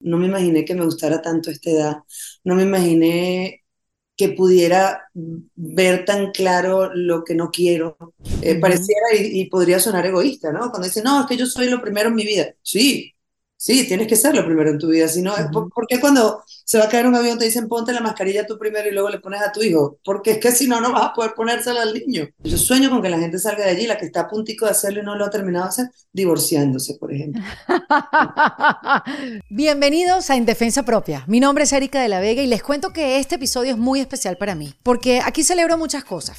No me imaginé que me gustara tanto esta edad. No me imaginé que pudiera ver tan claro lo que no quiero. Eh, pareciera y, y, podría sonar egoísta, ¿no? Cuando dice, no, es que yo soy lo primero en mi vida. Sí, Sí, tienes que ser lo primero en tu vida. Si no, ¿por, qué cuando se va a caer un avión te dicen ponte la mascarilla tú primero y luego le pones a tu hijo? Porque es que si no, no vas a poder ponérsela al niño. Yo sueño con que la gente salga de allí, la que está a puntico de hacerlo y no lo ha terminado de hacer, divorciándose, por ejemplo. Bienvenidos a En Defensa Propia. Mi nombre es Erika de la Vega y les cuento que este episodio es muy especial para mí, porque aquí celebro muchas cosas.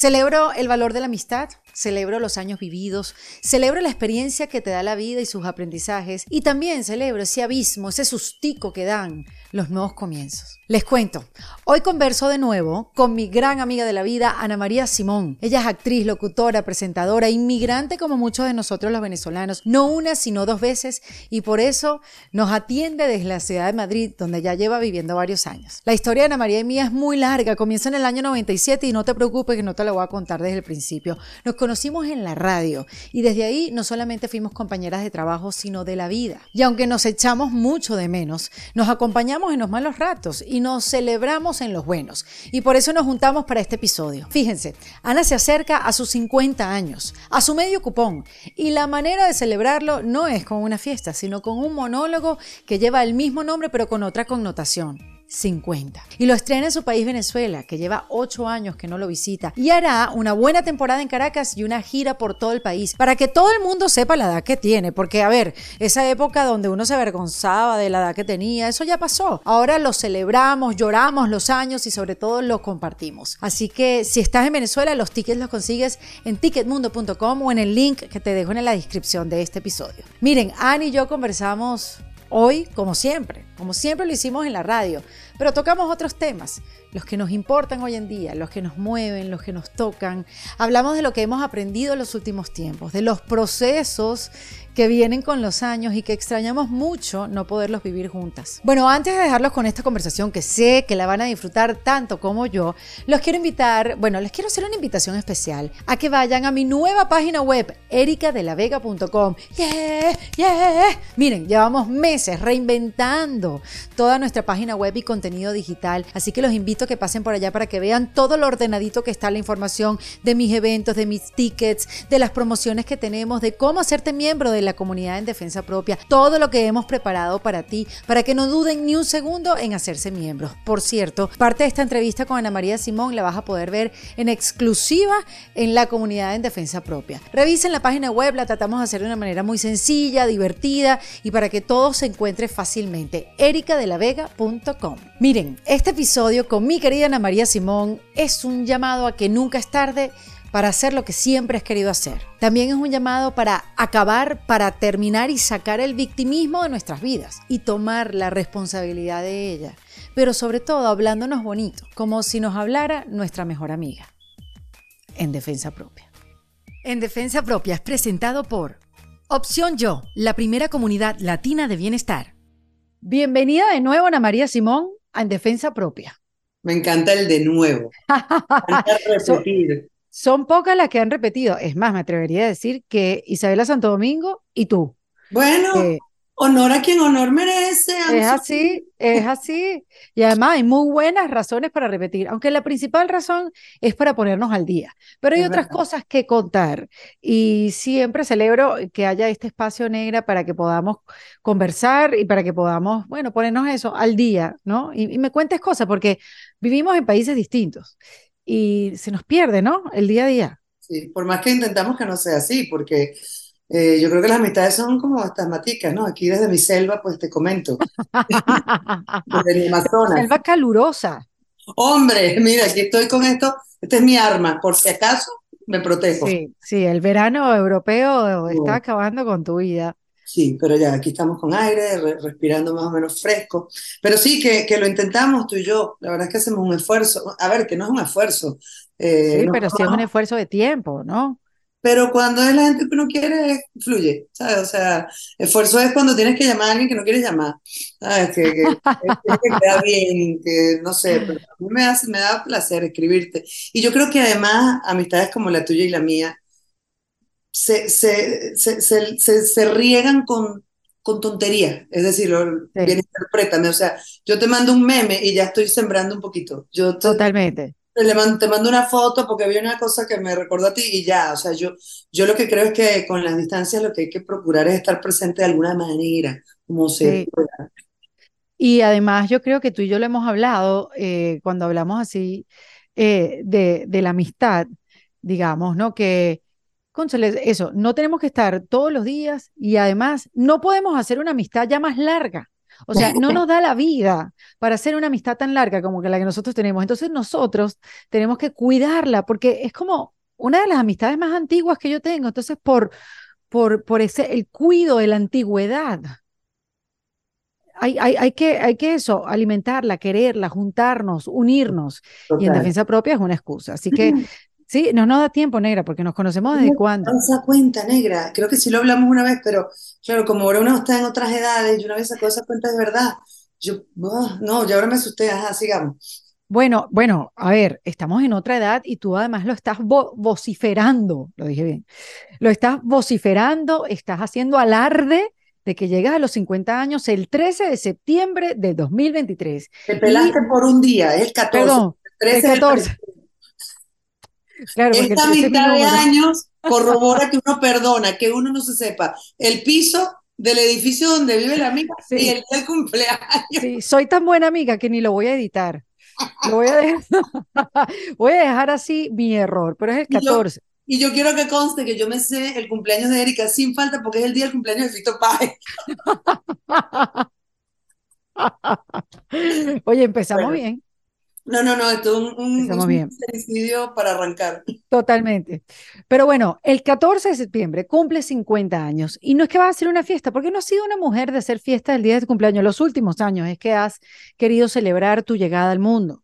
Celebro el valor de la amistad, celebro los años vividos, celebro la experiencia que te da la vida y sus aprendizajes y también celebro ese abismo, ese sustico que dan los nuevos comienzos. Les cuento, hoy converso de nuevo con mi gran amiga de la vida, Ana María Simón. Ella es actriz, locutora, presentadora, inmigrante como muchos de nosotros los venezolanos, no una sino dos veces y por eso nos atiende desde la ciudad de Madrid, donde ya lleva viviendo varios años. La historia de Ana María y mía es muy larga, comienza en el año 97 y no te preocupes que no te la voy a contar desde el principio. Nos conocimos en la radio y desde ahí no solamente fuimos compañeras de trabajo, sino de la vida. Y aunque nos echamos mucho de menos, nos acompañamos en los malos ratos y nos celebramos en los buenos. Y por eso nos juntamos para este episodio. Fíjense, Ana se acerca a sus 50 años, a su medio cupón, y la manera de celebrarlo no es con una fiesta, sino con un monólogo que lleva el mismo nombre pero con otra connotación. 50. Y lo estrena en su país Venezuela, que lleva 8 años que no lo visita, y hará una buena temporada en Caracas y una gira por todo el país, para que todo el mundo sepa la edad que tiene, porque a ver, esa época donde uno se avergonzaba de la edad que tenía, eso ya pasó. Ahora lo celebramos, lloramos los años y sobre todo lo compartimos. Así que si estás en Venezuela, los tickets los consigues en ticketmundo.com o en el link que te dejo en la descripción de este episodio. Miren, Annie y yo conversamos Hoy, como siempre, como siempre lo hicimos en la radio, pero tocamos otros temas, los que nos importan hoy en día, los que nos mueven, los que nos tocan. Hablamos de lo que hemos aprendido en los últimos tiempos, de los procesos que vienen con los años y que extrañamos mucho no poderlos vivir juntas. Bueno, antes de dejarlos con esta conversación que sé que la van a disfrutar tanto como yo, los quiero invitar, bueno, les quiero hacer una invitación especial a que vayan a mi nueva página web, ericadelavega.com. Yeah, yeah. Miren, llevamos meses reinventando toda nuestra página web y contenido digital, así que los invito a que pasen por allá para que vean todo lo ordenadito que está la información de mis eventos, de mis tickets, de las promociones que tenemos, de cómo hacerte miembro de la comunidad en defensa propia, todo lo que hemos preparado para ti, para que no duden ni un segundo en hacerse miembros. Por cierto, parte de esta entrevista con Ana María Simón la vas a poder ver en exclusiva en la comunidad en defensa propia. Revisen la página web, la tratamos de hacer de una manera muy sencilla, divertida y para que todo se encuentre fácilmente. ericadelavega.com. Miren, este episodio con mi querida Ana María Simón es un llamado a que nunca es tarde para hacer lo que siempre has querido hacer. También es un llamado para acabar, para terminar y sacar el victimismo de nuestras vidas y tomar la responsabilidad de ella. Pero sobre todo hablándonos bonito, como si nos hablara nuestra mejor amiga. En defensa propia. En defensa propia es presentado por Opción Yo, la primera comunidad latina de bienestar. Bienvenida de nuevo, Ana María Simón, a En Defensa Propia. Me encanta el de nuevo. repetir. Son pocas las que han repetido. Es más, me atrevería a decir que Isabela Santo Domingo y tú. Bueno, eh, honor a quien honor merece. Es así, es así. Y además hay muy buenas razones para repetir, aunque la principal razón es para ponernos al día. Pero hay Es otras verdad. cosas que contar y siempre celebro que haya este espacio negra para que podamos conversar y para que podamos, bueno, ponernos eso al día, ¿no? Y, y me cuentes cosas, porque vivimos en países distintos y se nos pierde, ¿no? El día a día. Sí, por más que intentamos que no sea así, porque eh, yo creo que las amistades son como estas maticas, ¿no? Aquí desde mi selva, pues te comento, desde mi Amazonas. Selva calurosa. Hombre, mira, aquí estoy con esto, esta es mi arma, por si acaso me protejo. Sí, sí, el verano europeo está acabando con tu vida. Sí, pero ya aquí estamos con aire, re- respirando más o menos fresco. Pero sí, que, que lo intentamos tú y yo. La verdad es que hacemos un esfuerzo. A ver, que no es un esfuerzo. eh, Sí, pero sí es un esfuerzo de tiempo, ¿no? pero cuando es la gente que uno quiere, fluye, ¿sabes? O sea, esfuerzo es cuando tienes que llamar a alguien que no quieres llamar, ¿sabes? Que, que, que, que queda bien, que no sé, pero a mí me hace, me da placer escribirte. Y yo creo que además, amistades como la tuya y la mía, se, se, se, se, se, se riegan con, con tonterías, es decir, lo- Sí. bien interprétame, o sea, yo te mando un meme y ya estoy sembrando un poquito, yo te, Totalmente. te, le mando, te mando una foto porque vi una cosa que me recordó a ti y ya, o sea, yo, yo lo que creo es que con las distancias lo que hay que procurar es estar presente de alguna manera, como se Sí. pueda. Y además yo creo que tú y yo lo hemos hablado eh, cuando hablamos así eh, de, de la amistad, digamos, ¿no? Que, eso, no tenemos que estar todos los días y además no podemos hacer una amistad ya más larga. O sea, no nos da la vida para hacer una amistad tan larga como que la que nosotros tenemos. Entonces nosotros tenemos que cuidarla porque es como una de las amistades más antiguas que yo tengo. Entonces, por, por, por ese, el cuido de la antigüedad. Hay, hay, hay que, hay que eso, alimentarla, quererla, juntarnos, unirnos. Y en defensa propia es una excusa. Así que sí, no nos da tiempo, negra, porque nos conocemos desde cuándo. No se da cuenta, negra. Creo que sí lo hablamos una vez, pero claro, como ahora uno está en otras edades, y una vez sacó esa cuenta de verdad. Yo, ah, no, ya ahora me asusté, ajá, sigamos. Bueno, bueno, a ver, estamos en otra edad y tú además lo estás vo- vociferando, lo dije bien, lo estás vociferando, estás haciendo alarde de que llegas a los 50 años el 13 de septiembre de 2023. Te pelaste por un día, el 14. Perdón, el 13 el es el 14. Claro, Esta 13 es mi mitad de años corrobora que uno perdona, que uno no se sepa el piso del edificio donde vive la amiga Sí. y el día del cumpleaños. Sí, soy tan buena amiga que ni lo voy a editar. Lo voy a dejar, voy a dejar así mi error, pero es el Y yo- 14. Y yo quiero que conste que yo me sé el cumpleaños de Erika sin falta porque es el día del cumpleaños de Fito Páez. Oye, empezamos Bueno. bien, No, no, no, esto es un, un, Empezamos un bien. sincericidio para arrancar. totalmente. Pero bueno, el 14 de septiembre cumple 50 años y no es que vas a hacer una fiesta, porque no has sido una mujer de hacer fiesta el día de tu cumpleaños los últimos años, es que has querido celebrar tu llegada al mundo,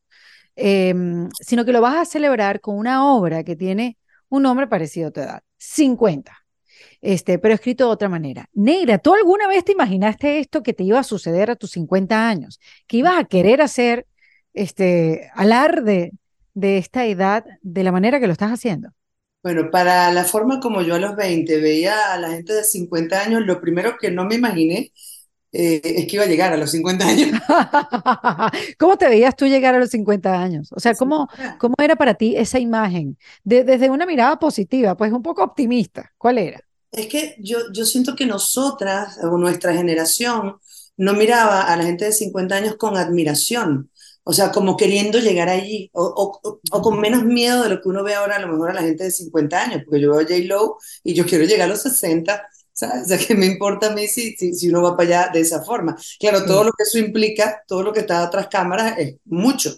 Em, sino que lo vas a celebrar con una obra que tiene un nombre parecido a tu edad, 50. Este, pero escrito de otra manera. Negra, ¿tú alguna vez te imaginaste esto que te iba a suceder a tus 50 años? Que ibas a querer hacer este alarde de esta edad de la manera que lo estás haciendo. Bueno, para la forma como yo a los 20 veía a la gente de 50 años, lo primero que no me imaginé eh, es que iba a llegar a los 50 años. ¿Cómo te veías tú llegar a los 50 años? O sea, ¿cómo, cómo era para ti esa imagen? De- desde una mirada positiva, pues un poco optimista. ¿Cuál era? Es que yo, yo siento que nosotras, o nuestra generación, no miraba a la gente de 50 años con admiración, o sea, como queriendo llegar allí, o, o- o con menos miedo de lo que uno ve ahora a lo mejor a la gente de 50 años, porque yo veo a J-Lo y yo quiero llegar a los 60, ¿sabes? O sea, que me importa a mí si, si, si uno va para allá de esa forma. Claro, todo lo que eso implica, todo lo que está tras cámaras es mucho.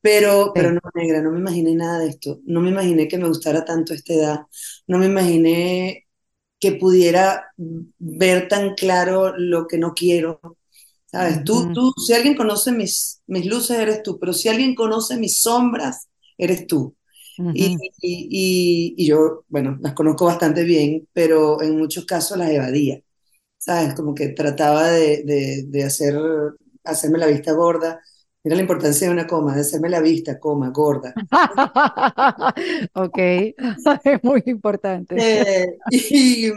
Pero, pero no, negra, no me imaginé nada de esto. No me imaginé que me gustara tanto esta edad. No me imaginé que pudiera ver tan claro lo que no quiero. ¿Sabes? Tú, tú, si alguien conoce mis, mis luces, eres tú, pero si alguien conoce mis sombras, eres tú. Y- y- y yo, bueno, las conozco bastante bien, pero en muchos casos las evadía. ¿Sabes? Como que trataba de, de, de hacer, hacerme la vista gorda. Mira la importancia de una coma, de hacerme la vista, coma, gorda. Ok, es muy importante. Eh, y,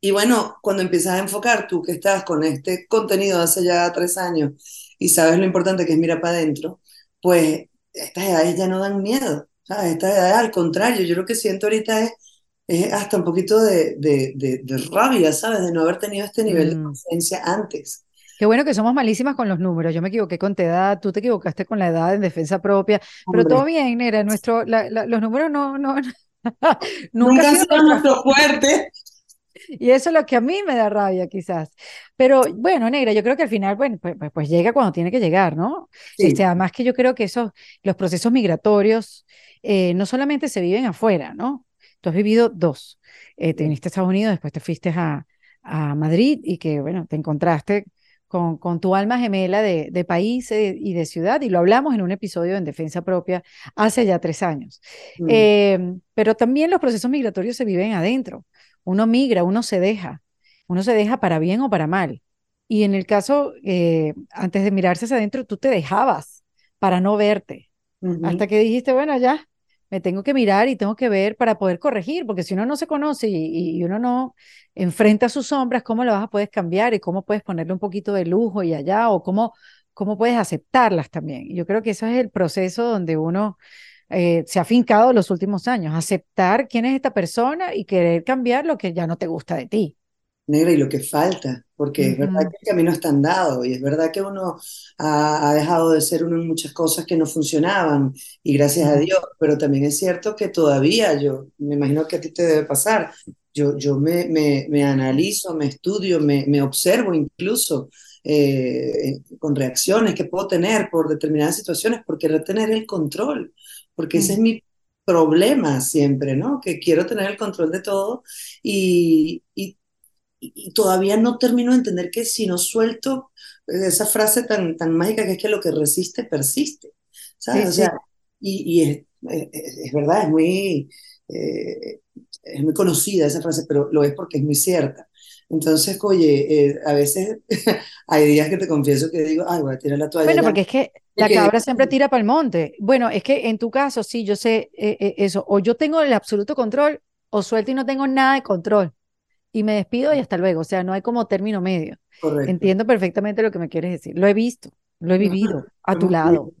Y bueno, cuando empiezas a enfocar tú que estás con este contenido de hace ya tres años y sabes lo importante que es mirar para adentro, pues estas edades ya no dan miedo, ¿sabes? Estas edades al contrario, yo lo que siento ahorita es, es hasta un poquito de, de, de, rabia, ¿sabes? De no haber tenido este nivel de mm. conciencia antes. Qué bueno que somos malísimas con los números. Yo me equivoqué con tu edad, tú te equivocaste con la edad en defensa propia, pero todo bien, Nera. Nuestro, los números no, no, nunca, nunca han sido nuestro fuerte. Y eso es lo que a mí me da rabia, quizás. Pero bueno, negra, yo creo que al final, bueno, pues, pues, pues llega cuando tiene que llegar, ¿no? Este, además que yo creo que esos, los procesos migratorios eh, no solamente se viven afuera, ¿no? Tú has vivido dos. Eh, te viniste a Estados Unidos, después te fuiste a, a Madrid y que, bueno, te encontraste con, con tu alma gemela de, de país eh, y de ciudad, y lo hablamos en un episodio en Defensa Propia hace ya tres años. Mm. pero también los procesos migratorios se viven adentro. Uno migra, uno se deja, uno se deja para bien o para mal. Y en el caso, eh, antes de mirarse hacia adentro, tú te dejabas para no verte, hasta que dijiste, bueno, ya, me tengo que mirar y tengo que ver para poder corregir, porque si uno no se conoce y, uno no enfrenta sus sombras, ¿cómo lo vas a poder cambiar y cómo puedes ponerle un poquito de lujo y allá o cómo, cómo puedes aceptarlas también? Yo creo que eso es el proceso donde uno eh, se ha fincado los últimos años, aceptar quién es esta persona y querer cambiar lo que ya no te gusta de ti. Negra, y lo que falta, porque es verdad que el camino está andado y es verdad que uno ha, dejado de ser uno en muchas cosas que no funcionaban y gracias a Dios, pero también es cierto que todavía yo, me imagino que a ti te debe pasar, yo, yo me, me, me analizo, me estudio, me, me observo incluso eh, con reacciones que puedo tener por determinadas situaciones, porque retener el control porque ese es mi problema siempre, ¿no? Que quiero tener el control de todo y, y, todavía no termino de entender que si no suelto esa frase tan, tan mágica que es que lo que resiste persiste, ¿sabes? o sea, y, y es, es, verdad, es muy, eh, es muy conocida esa frase, pero lo es porque es muy cierta. Entonces, oye, eh, a veces hay días que te confieso que digo, ay, voy a tirar la toalla. Bueno, porque es que la cabra siempre tira para el monte. Bueno, es que en tu caso, sí, yo sé eh, eh, eso. O yo tengo el absoluto control, o suelto y no tengo nada de control. Y me despido y hasta luego. O sea, no hay como término medio. Correcto. Entiendo perfectamente lo que me quieres decir. Lo he visto, lo he vivido a tu lado.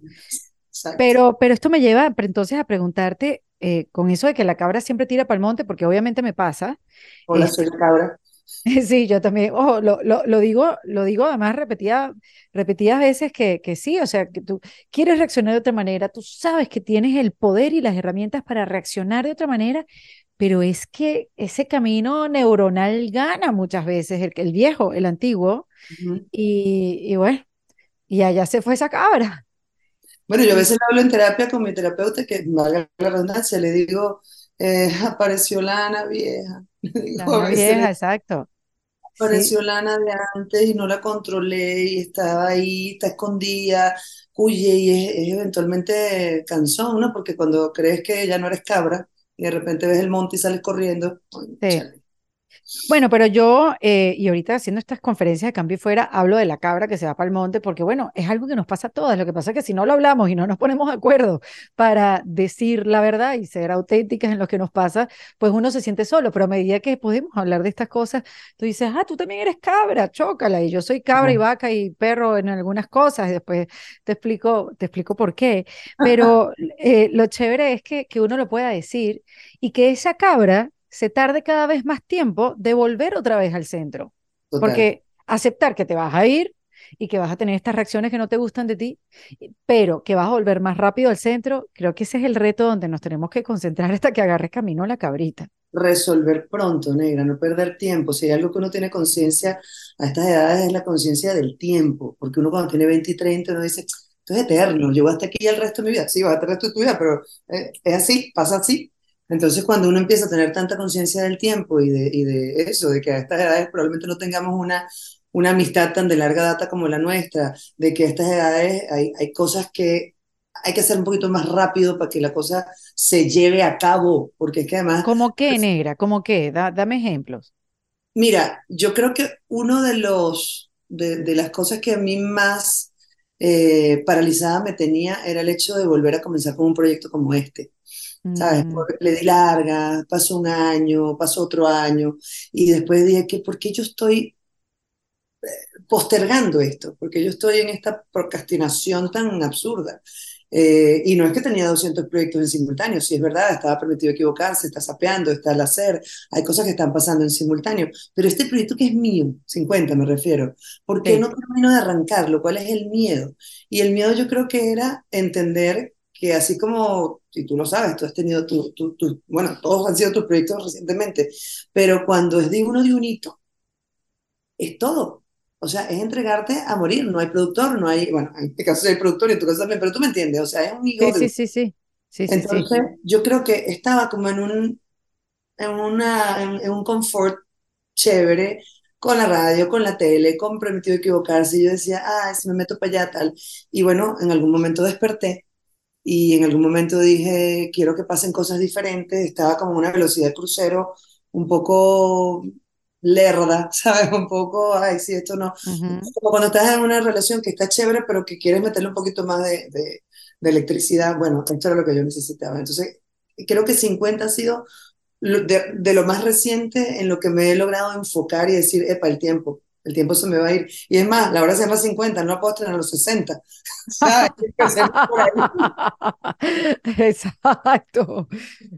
Pero, pero esto me lleva entonces a preguntarte, con eso de que la cabra siempre tira para el monte, porque obviamente me pasa. Hola, soy la cabra. Sí, yo también, ojo, lo, lo, lo, digo, lo digo además repetida, repetidas veces que, que sí, o sea, que tú quieres reaccionar de otra manera, tú sabes que tienes el poder y las herramientas para reaccionar de otra manera, pero es que ese camino neuronal gana muchas veces, el, el viejo, el antiguo, y, y bueno, y allá se fue esa cabra. Bueno, yo a veces hablo en terapia con mi terapeuta, que valga la redundancia, le digo, eh, apareció la Vieja, exacto. Apareció la Ana de antes y no la controlé y estaba ahí, está escondida, huye y es, eventualmente cansón, ¿no? Porque cuando crees que ya no eres cabra y de repente ves el monte y sales corriendo, sí. Bueno, pero yo, eh, y ahorita haciendo estas conferencias de cambio y fuera, hablo de la cabra que se va para el monte, porque bueno, es algo que nos pasa a todas. Lo que pasa es que si no lo hablamos y no nos ponemos de acuerdo para decir la verdad y ser auténticas en lo que nos pasa, pues uno se siente solo. Pero a medida que podemos hablar de estas cosas, tú dices, ah, tú también eres cabra, chócala. Y yo soy cabra y vaca y perro en algunas cosas, y después te explico, te explico por qué. Pero eh, lo chévere es que, que uno lo pueda decir y que esa cabra se tarde cada vez más tiempo de volver otra vez al centro. Porque aceptar que te vas a ir y que vas a tener estas reacciones que no te gustan de ti, pero que vas a volver más rápido al centro, creo que ese es el reto donde nos tenemos que concentrar hasta que agarres camino a la cabrita. Resolver pronto, negra, no perder tiempo. Si hay algo que uno tiene conciencia a estas edades es la conciencia del tiempo, porque uno cuando tiene 20 y 30 uno dice, esto es eterno, yo voy hasta aquí el resto de mi vida. Sí, va hasta el resto de tu vida, pero eh, es así, pasa así. Entonces, cuando uno empieza a tener tanta conciencia del tiempo y de, y de eso, de que a estas edades probablemente no tengamos una, una amistad tan de larga data como la nuestra, de que a estas edades hay, hay cosas que hay que hacer un poquito más rápido para que la cosa se lleve a cabo, porque es que además... ¿Cómo qué, pues negra? ¿Cómo qué? dame ejemplos. Mira, yo creo que uno de los, de, de las cosas que a mí más eh, paralizada me tenía era el hecho de volver a comenzar con un proyecto como este ¿sabes? Mm. Le di larga, pasó un año, pasó otro año, y después dije que, ¿por qué yo estoy postergando esto? Porque yo estoy en esta procrastinación tan absurda. Eh, y no es que tenía 200 proyectos en simultáneo, sí es verdad, estaba permitido equivocarse, está sapeando, está al hacer, hay cosas que están pasando en simultáneo, pero este proyecto que es mío, 50 me refiero, ¿por qué Sí. no termino de arrancarlo? ¿Cuál es el miedo? Y el miedo yo creo que era entender que así como, y tú lo sabes, tú has tenido tu, tu, tu- bueno, todos han sido tus proyectos recientemente, pero cuando es de uno de un hito, es todo. O sea, es entregarte a morir. No hay productor, no hay, bueno, en este caso sí hay productor y en tu caso también, pero tú me entiendes. O sea, es un hijo Sí, de... sí, sí, sí. Sí, sí, sí. Entonces, yo creo que estaba como en un, en una, en, en un confort chévere con la radio, con la tele, con permitido equivocarse. Y yo decía, ah, si me meto para allá, tal. Y bueno, en algún momento desperté y en algún momento dije, quiero que pasen cosas diferentes. Estaba como una velocidad de crucero un poco lerda, ¿sabes? Un poco, ay, sí, esto no. Como cuando estás en una relación que está chévere, pero que quieres meterle un poquito más de, de, de electricidad. Bueno, esto era lo que yo necesitaba. Entonces, creo que 50 ha sido de, de lo más reciente en lo que me he logrado enfocar y decir, epa, el tiempo, el tiempo se me va a ir. Y es más, la hora se llama 50, no puedo a los 60. ¿Sabes? Hay que hacerlo por ahí. Exacto.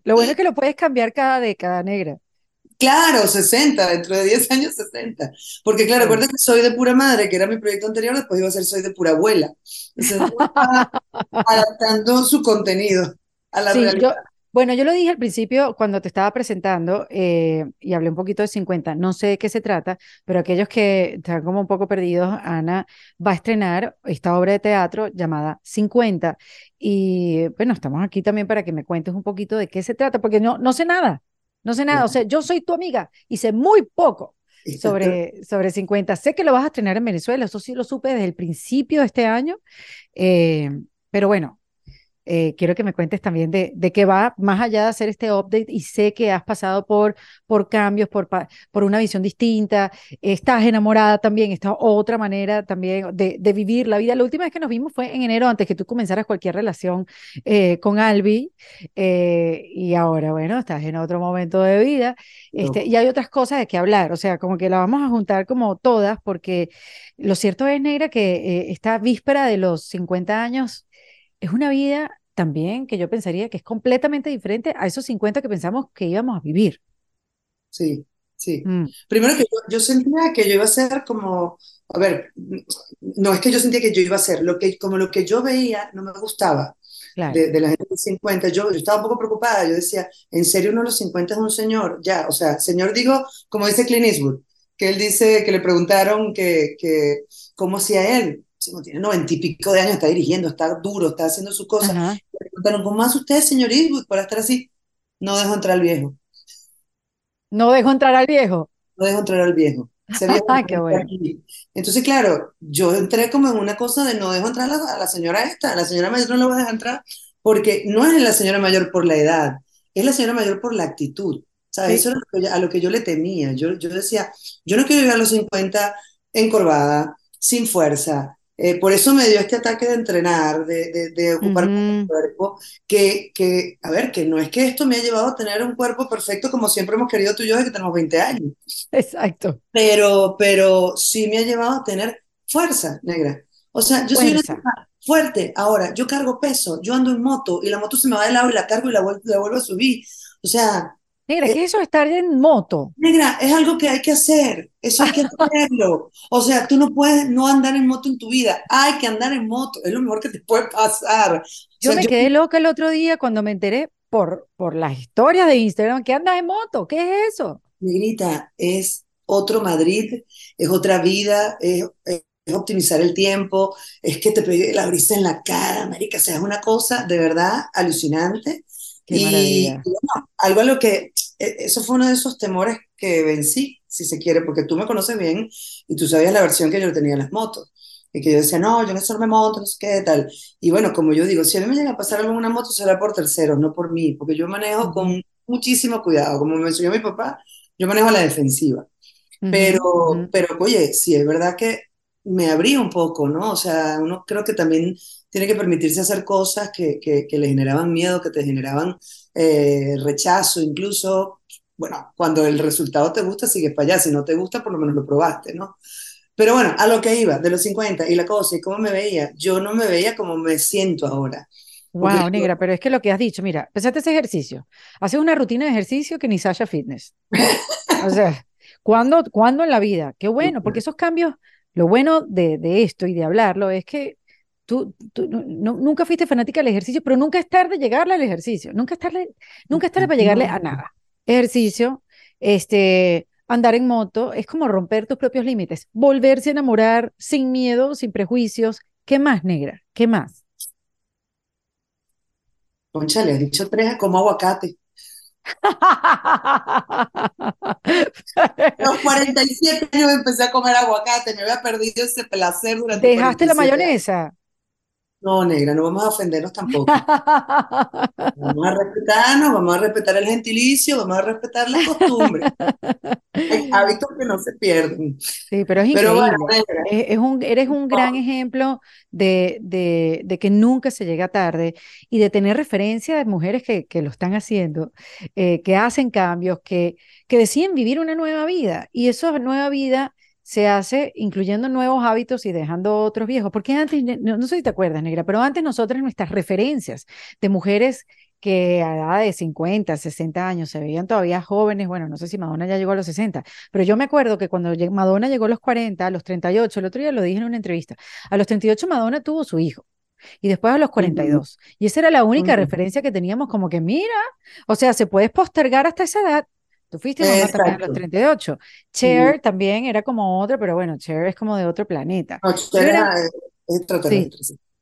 Lo bueno es que lo puedes cambiar cada década, negra. Claro, 60, dentro de 10 años 60. Porque claro, recuerda que Soy de Pura Madre, que era mi proyecto anterior, después iba a ser Soy de Pura Abuela. Entonces, adaptando su contenido a la Sí, yo, realidad. Bueno, yo lo dije al principio cuando te estaba presentando eh, y hablé un poquito de 50. No sé de qué se trata, pero aquellos que están como un poco perdidos, Ana va a estrenar esta obra de teatro llamada 50. Y bueno, estamos aquí también para que me cuentes un poquito de qué se trata, porque no, no sé nada, no sé nada. O sea, yo soy tu amiga y sé muy poco sobre, sobre 50. Sé que lo vas a estrenar en Venezuela, eso sí lo supe desde el principio de este año, eh, pero bueno, eh, quiero que me cuentes también de, de qué va, más allá de hacer este update, y sé que has pasado por, por cambios, por, por una visión distinta, estás enamorada también, esta otra manera también de, de vivir la vida. La última vez que nos vimos fue en enero, antes que tú comenzaras cualquier relación eh, con Albi, eh, y ahora, bueno, estás en otro momento de vida, este, No. y hay otras cosas de qué hablar, o sea, como que la vamos a juntar como todas, porque lo cierto es, Negra, que eh, esta víspera de los 50 años es una vida también que yo pensaría que es completamente diferente a esos 50 que pensamos que íbamos a vivir. Sí, sí. Mm, Primero que yo, yo sentía que yo iba a ser como, a ver, no es que yo sentía que yo iba a ser, lo que, como lo que yo veía no me gustaba claro. de, de la gente de 50, yo, yo estaba un poco preocupada, yo decía, ¿en serio uno de los 50 es un señor? Ya, o sea, señor digo, como dice Clint Eastwood, que él dice, que le preguntaron que, que cómo hacía él, tiene noventa y pico de años, está dirigiendo, está duro, está haciendo su cosa, Ajá. le preguntaron, ¿cómo hace usted, señor Eastwood, para estar así? No dejo entrar al viejo. No dejo entrar al viejo. no dejo entrar al viejo. No Qué bueno. Entonces, claro, yo entré como en una cosa de no dejo entrar a la, a la señora esta, a la señora mayor no la voy a dejar entrar, porque no es la señora mayor por la edad, es la señora mayor por la actitud. ¿Sabes? Sí. Eso era lo que yo- a lo que yo le temía. Yo, yo decía, yo no quiero llegar a los 50 encorvada, sin fuerza. Eh, por eso me dio este ataque de entrenar, de, de, de ocupar Ujú. cuerpo, que, que, a ver, que no es que esto me ha llevado a tener un cuerpo perfecto como siempre hemos querido tú y yo desde que tenemos 20 años, Exacto. pero, pero sí me ha llevado a tener fuerza, negra. O sea, yo soy una Fuerza. fuerte. Ahora, yo cargo peso, yo ando en moto y la moto se me va de lado y la cargo y la, vuel- la vuelvo a subir. O sea, Negra, Eh, ¿qué es eso de estar en moto? negra, es algo que hay que hacer. Eso hay que hacerlo. O sea, tú no puedes no andar en moto en tu vida. Hay que andar en moto. Es lo mejor que te puede pasar. O Yo sea, me yo quedé loca el otro día cuando me enteré por, por las historias de Instagram que andas en moto. ¿Qué es eso? Negrita, es otro Madrid, es otra vida, es, optimizar el tiempo, es que te pegue la brisa en la cara, marica, o sea, es una cosa de verdad alucinante. Qué Y, maravilla. y bueno, algo a lo que, eso fue uno de esos temores que vencí, si se quiere, porque tú me conoces bien y tú sabías la versión que yo tenía en las motos. Y que yo decía, no, yo en eso no me monto, no sé qué, tal. Y bueno, como yo digo, si a mí me llega a pasar algo en una moto, será por terceros, no por mí, porque yo manejo con muchísimo cuidado. Como me enseñó mi papá, yo manejo a la defensiva. ujú, Pero, pero oye, sí es verdad que me abrí un poco, ¿no? O sea, uno creo que también tiene que permitirse hacer cosas que, que, que le generaban miedo, que te generaban eh, rechazo, incluso, bueno, cuando el resultado te gusta, sigues para allá, si no te gusta, por lo menos lo probaste, ¿no? Pero bueno, a lo que iba, de los 50 y la cosa, y cómo me veía, yo no me veía como me siento ahora. Wow, negra, pero es que lo que has dicho, mira, pensaste ese ejercicio, haces una rutina de ejercicio que ni Sasha Fitness. O sea, ¿cuándo, ¿cuándo en la vida? Qué bueno, porque esos cambios, lo bueno de, de esto y de hablarlo es que tú, tú nunca fuiste fanática del ejercicio, pero nunca es tarde llegarle al ejercicio, nunca es tarde, nunca es tarde para llegarle a nada. Ejercicio, este, andar en moto, es como romper tus propios límites, volverse a enamorar sin miedo, sin prejuicios. ¿Qué más, negra? ¿Qué más? Concha, le he dicho tres como aguacate. A los 47 años empecé a comer aguacate, me había perdido ese placer durante ¿Dejaste la mayonesa? No, negra, no vamos a ofendernos tampoco. Vamos a respetarnos, vamos a respetar el gentilicio, vamos a respetar las costumbres. Hay hábitos que no se pierden. Sí, pero es increíble. es, un, eres un gran ejemplo de, de, de, que nunca se llega tarde y de tener referencia de mujeres que, que lo están haciendo, eh, que hacen cambios, que, que deciden vivir una nueva vida. Y esa nueva vida se hace incluyendo nuevos hábitos y dejando otros viejos. Porque antes, no, sé si te acuerdas, Negra, pero antes nosotras nuestras referencias de mujeres que a edad de 50, 60 años se veían todavía jóvenes, bueno, no sé si Madonna ya llegó a los 60, pero yo me acuerdo que cuando Madonna llegó a los 40, a los 38, el otro día lo dije en una entrevista, a los 38 Madonna tuvo su hijo. Y después a los 42. Y esa era la única referencia que teníamos como que, mira, o sea, se puedes postergar hasta esa edad, Tú fuiste mamá también a los 38. Cher también era como otra, pero bueno, Cher es como de otro planeta. Cher era,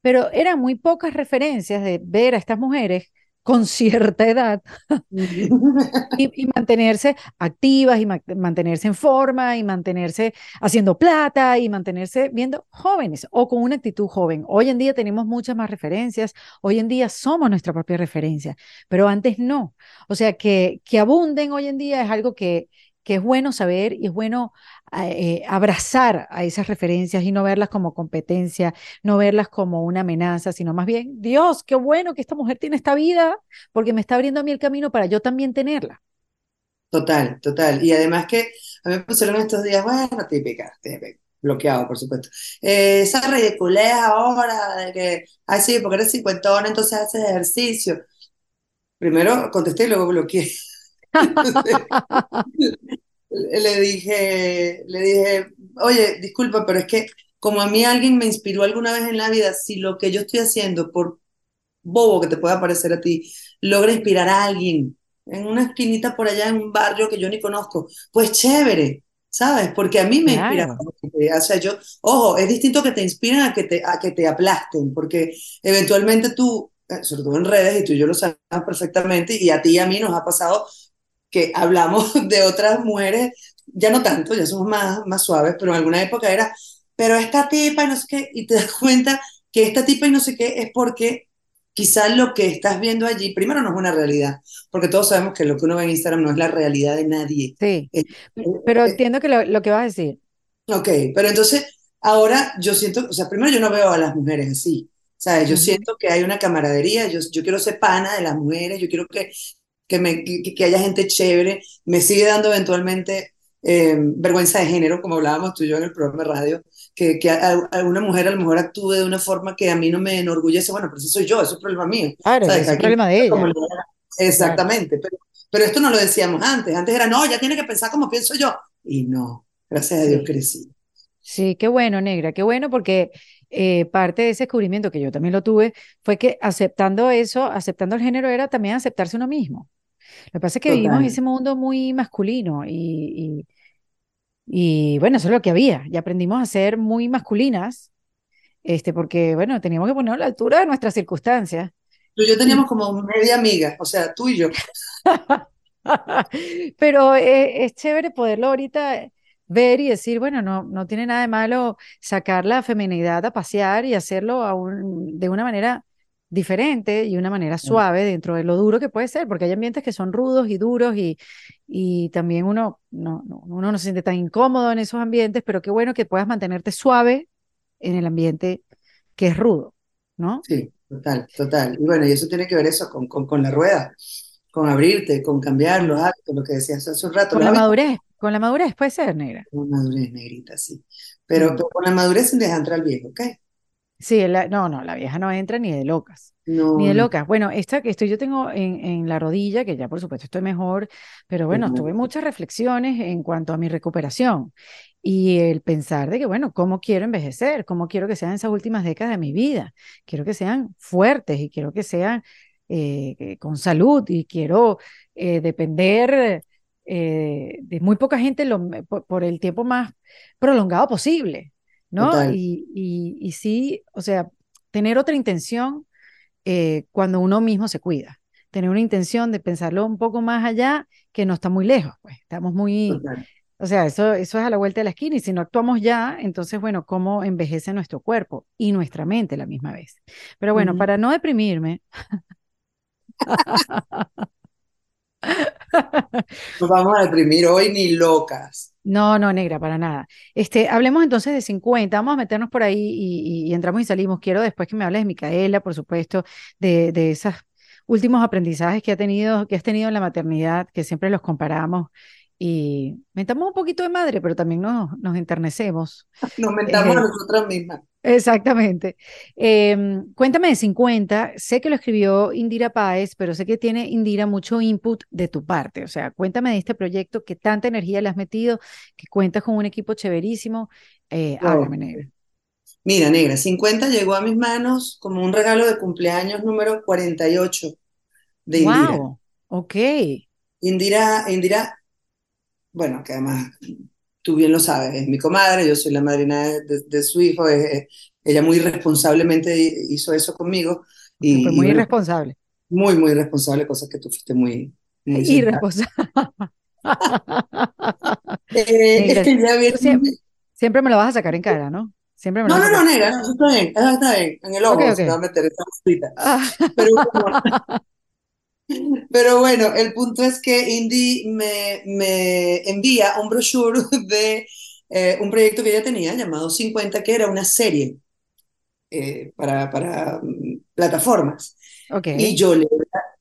Pero eran muy pocas referencias de ver a estas mujeres con cierta edad y, mantenerse activas y mantenerse en forma y mantenerse haciendo plata y mantenerse viendo jóvenes o con una actitud joven. Hoy en día tenemos muchas más referencias, hoy en día somos nuestra propia referencia, pero antes no. O sea, que, que abunden hoy en día es algo que, que es bueno saber y es bueno eh, abrazar a esas referencias y no verlas como competencia, no verlas como una amenaza, sino más bien, Dios, qué bueno que esta mujer tiene esta vida, porque me está abriendo a mí el camino para yo también tenerla. Total, total. Y además que a mí me pusieron estos días, bueno, típica, bloqueado, por supuesto. Eh, esa ridiculez ahora de que, ay, sí, porque eres cincuentón, entonces haces ejercicio. Primero contesté y luego bloqueé. le dije, le dije, oye, disculpa, pero es que como a mí alguien me inspiró alguna vez en la vida, si lo que yo estoy haciendo, por bobo que te pueda parecer a ti, logra inspirar a alguien en una esquinita por allá en un barrio que yo ni conozco, pues chévere, ¿sabes? Porque a mí me inspira. O sea, yo, ojo, es distinto que te inspiren a que te, a que te aplasten, porque eventualmente tú, eh, sobre todo en redes, y tú y yo lo sabemos perfectamente, y a ti y a mí nos ha pasado que hablamos de otras mujeres, ya no tanto, ya somos más, más suaves, pero en alguna época era, pero esta tipa y no sé qué, y te das cuenta que esta tipa y no sé qué es porque quizás lo que estás viendo allí, primero no es una realidad, porque todos sabemos que lo que uno ve en Instagram no es la realidad de nadie. Sí, pero entiendo que lo, que vas a decir. Ok, pero entonces ahora yo siento, o sea, primero yo no veo a las mujeres así, ¿sabes? Yo siento que hay una camaradería, yo, yo quiero ser pana de las mujeres, yo quiero que que, me, que, haya gente chévere, me sigue dando eventualmente eh, vergüenza de género, como hablábamos tú y yo en el programa de radio, que, que alguna mujer a lo mejor actúe de una forma que a mí no me enorgullece, bueno, pero eso soy yo, eso es problema mío. Claro, es el problema de ella. Exactamente, pero, pero esto no lo decíamos antes, antes era, no, ya tiene que pensar como pienso yo, y no, gracias a Dios crecí. Sí, qué bueno, negra, qué bueno, porque eh, parte de ese descubrimiento que yo también lo tuve fue que aceptando eso, aceptando el género era también aceptarse uno mismo. Lo que pasa es que vivimos en ese mundo muy masculino y, y, bueno, eso es lo que había. Y aprendimos a ser muy masculinas, este, porque bueno, teníamos que poner a la altura de nuestras circunstancias. Tú y yo teníamos como media amiga, o sea, tú y yo. Pero eh, es chévere poderlo ahorita ver y decir, bueno, no, no tiene nada de malo sacar la feminidad a pasear y hacerlo aún de una manera diferente y una manera suave dentro de lo duro que puede ser, porque hay ambientes que son rudos y duros y, y también uno no, no, uno no se siente tan incómodo en esos ambientes, pero qué bueno que puedas mantenerte suave en el ambiente que es rudo, ¿no? Sí, total, total. Y bueno, y eso tiene que ver eso con, con, con la rueda. con abrirte, con cambiar los hábitos, lo que decías hace un rato. Con la madurez, con la madurez puede ser, negra. Con madurez, negrita, sí. Pero, Mm. pero con la madurez sin dejar entrar al viejo, ¿ok? Sí, la- no, no, la vieja no entra ni de locas. No, Ni de locas. Bueno, esta que estoy yo tengo en, en la rodilla, que ya por supuesto estoy mejor, pero bueno, tuve muchas reflexiones en cuanto a mi recuperación y el pensar de que, bueno, ¿cómo quiero envejecer? ¿Cómo quiero que sean esas últimas décadas de mi vida? Quiero que sean fuertes y quiero que sean eh, eh, con salud y quiero eh, depender eh, de muy poca gente lo- por, por el tiempo más prolongado posible, ¿no? Y, y, y sí, o sea, tener otra intención eh, cuando uno mismo se cuida. Tener una intención de pensarlo un poco más allá, que no está muy lejos, pues estamos muy, Total. o sea, eso, eso es a la vuelta de la esquina y si no actuamos ya, entonces, bueno, ¿cómo envejece nuestro cuerpo y nuestra mente la misma vez? Pero bueno, para no deprimirme, Nos vamos a deprimir hoy ni locas. no, no, negra, para nada. Este, hablemos entonces de 50, vamos a meternos por ahí y, y- y entramos y salimos. Quiero después que me hables de Micaela, por supuesto, de, de esos últimos aprendizajes que ha tenido, que has tenido en la maternidad, que siempre los comparamos y mentamos un poquito de madre, pero también nos, nos enternecemos. Nos mentamos a Eh, nosotras mismas. Exactamente. Em, cuéntame de 50. Sé que lo escribió Indira Páez, pero sé que tiene Indira mucho input de tu parte. O sea, cuéntame de este proyecto que tanta energía le has metido, que cuentas con un equipo chéverísimo. Eh, háblame, negra. Mira, negra, 50 llegó a mis manos como un regalo de cumpleaños número 48 de Indira. Wow. Ok. Indira, Indira, bueno, que además tú bien lo sabes, es mi comadre, yo soy la madrina de, de- de su hijo, es- es- ella muy responsablemente hizo eso conmigo y, Fue y muy bueno, irresponsable. muy, muy responsable, cosas que tú fuiste muy, muy. Irresponsable. Eh, tú viene- siempre, siempre me lo vas a sacar en cara, ¿no? Siempre me lo No, vas a no, no, negra, no, está bien, está bien, en el ojo se va a meter esa cosita. Ah, Pero, como- pero bueno, el punto es que Indy me, me envía un brochure de eh, un proyecto que ella tenía llamado 50, que era una serie eh, para, para mm, plataformas. ok. Y yo le,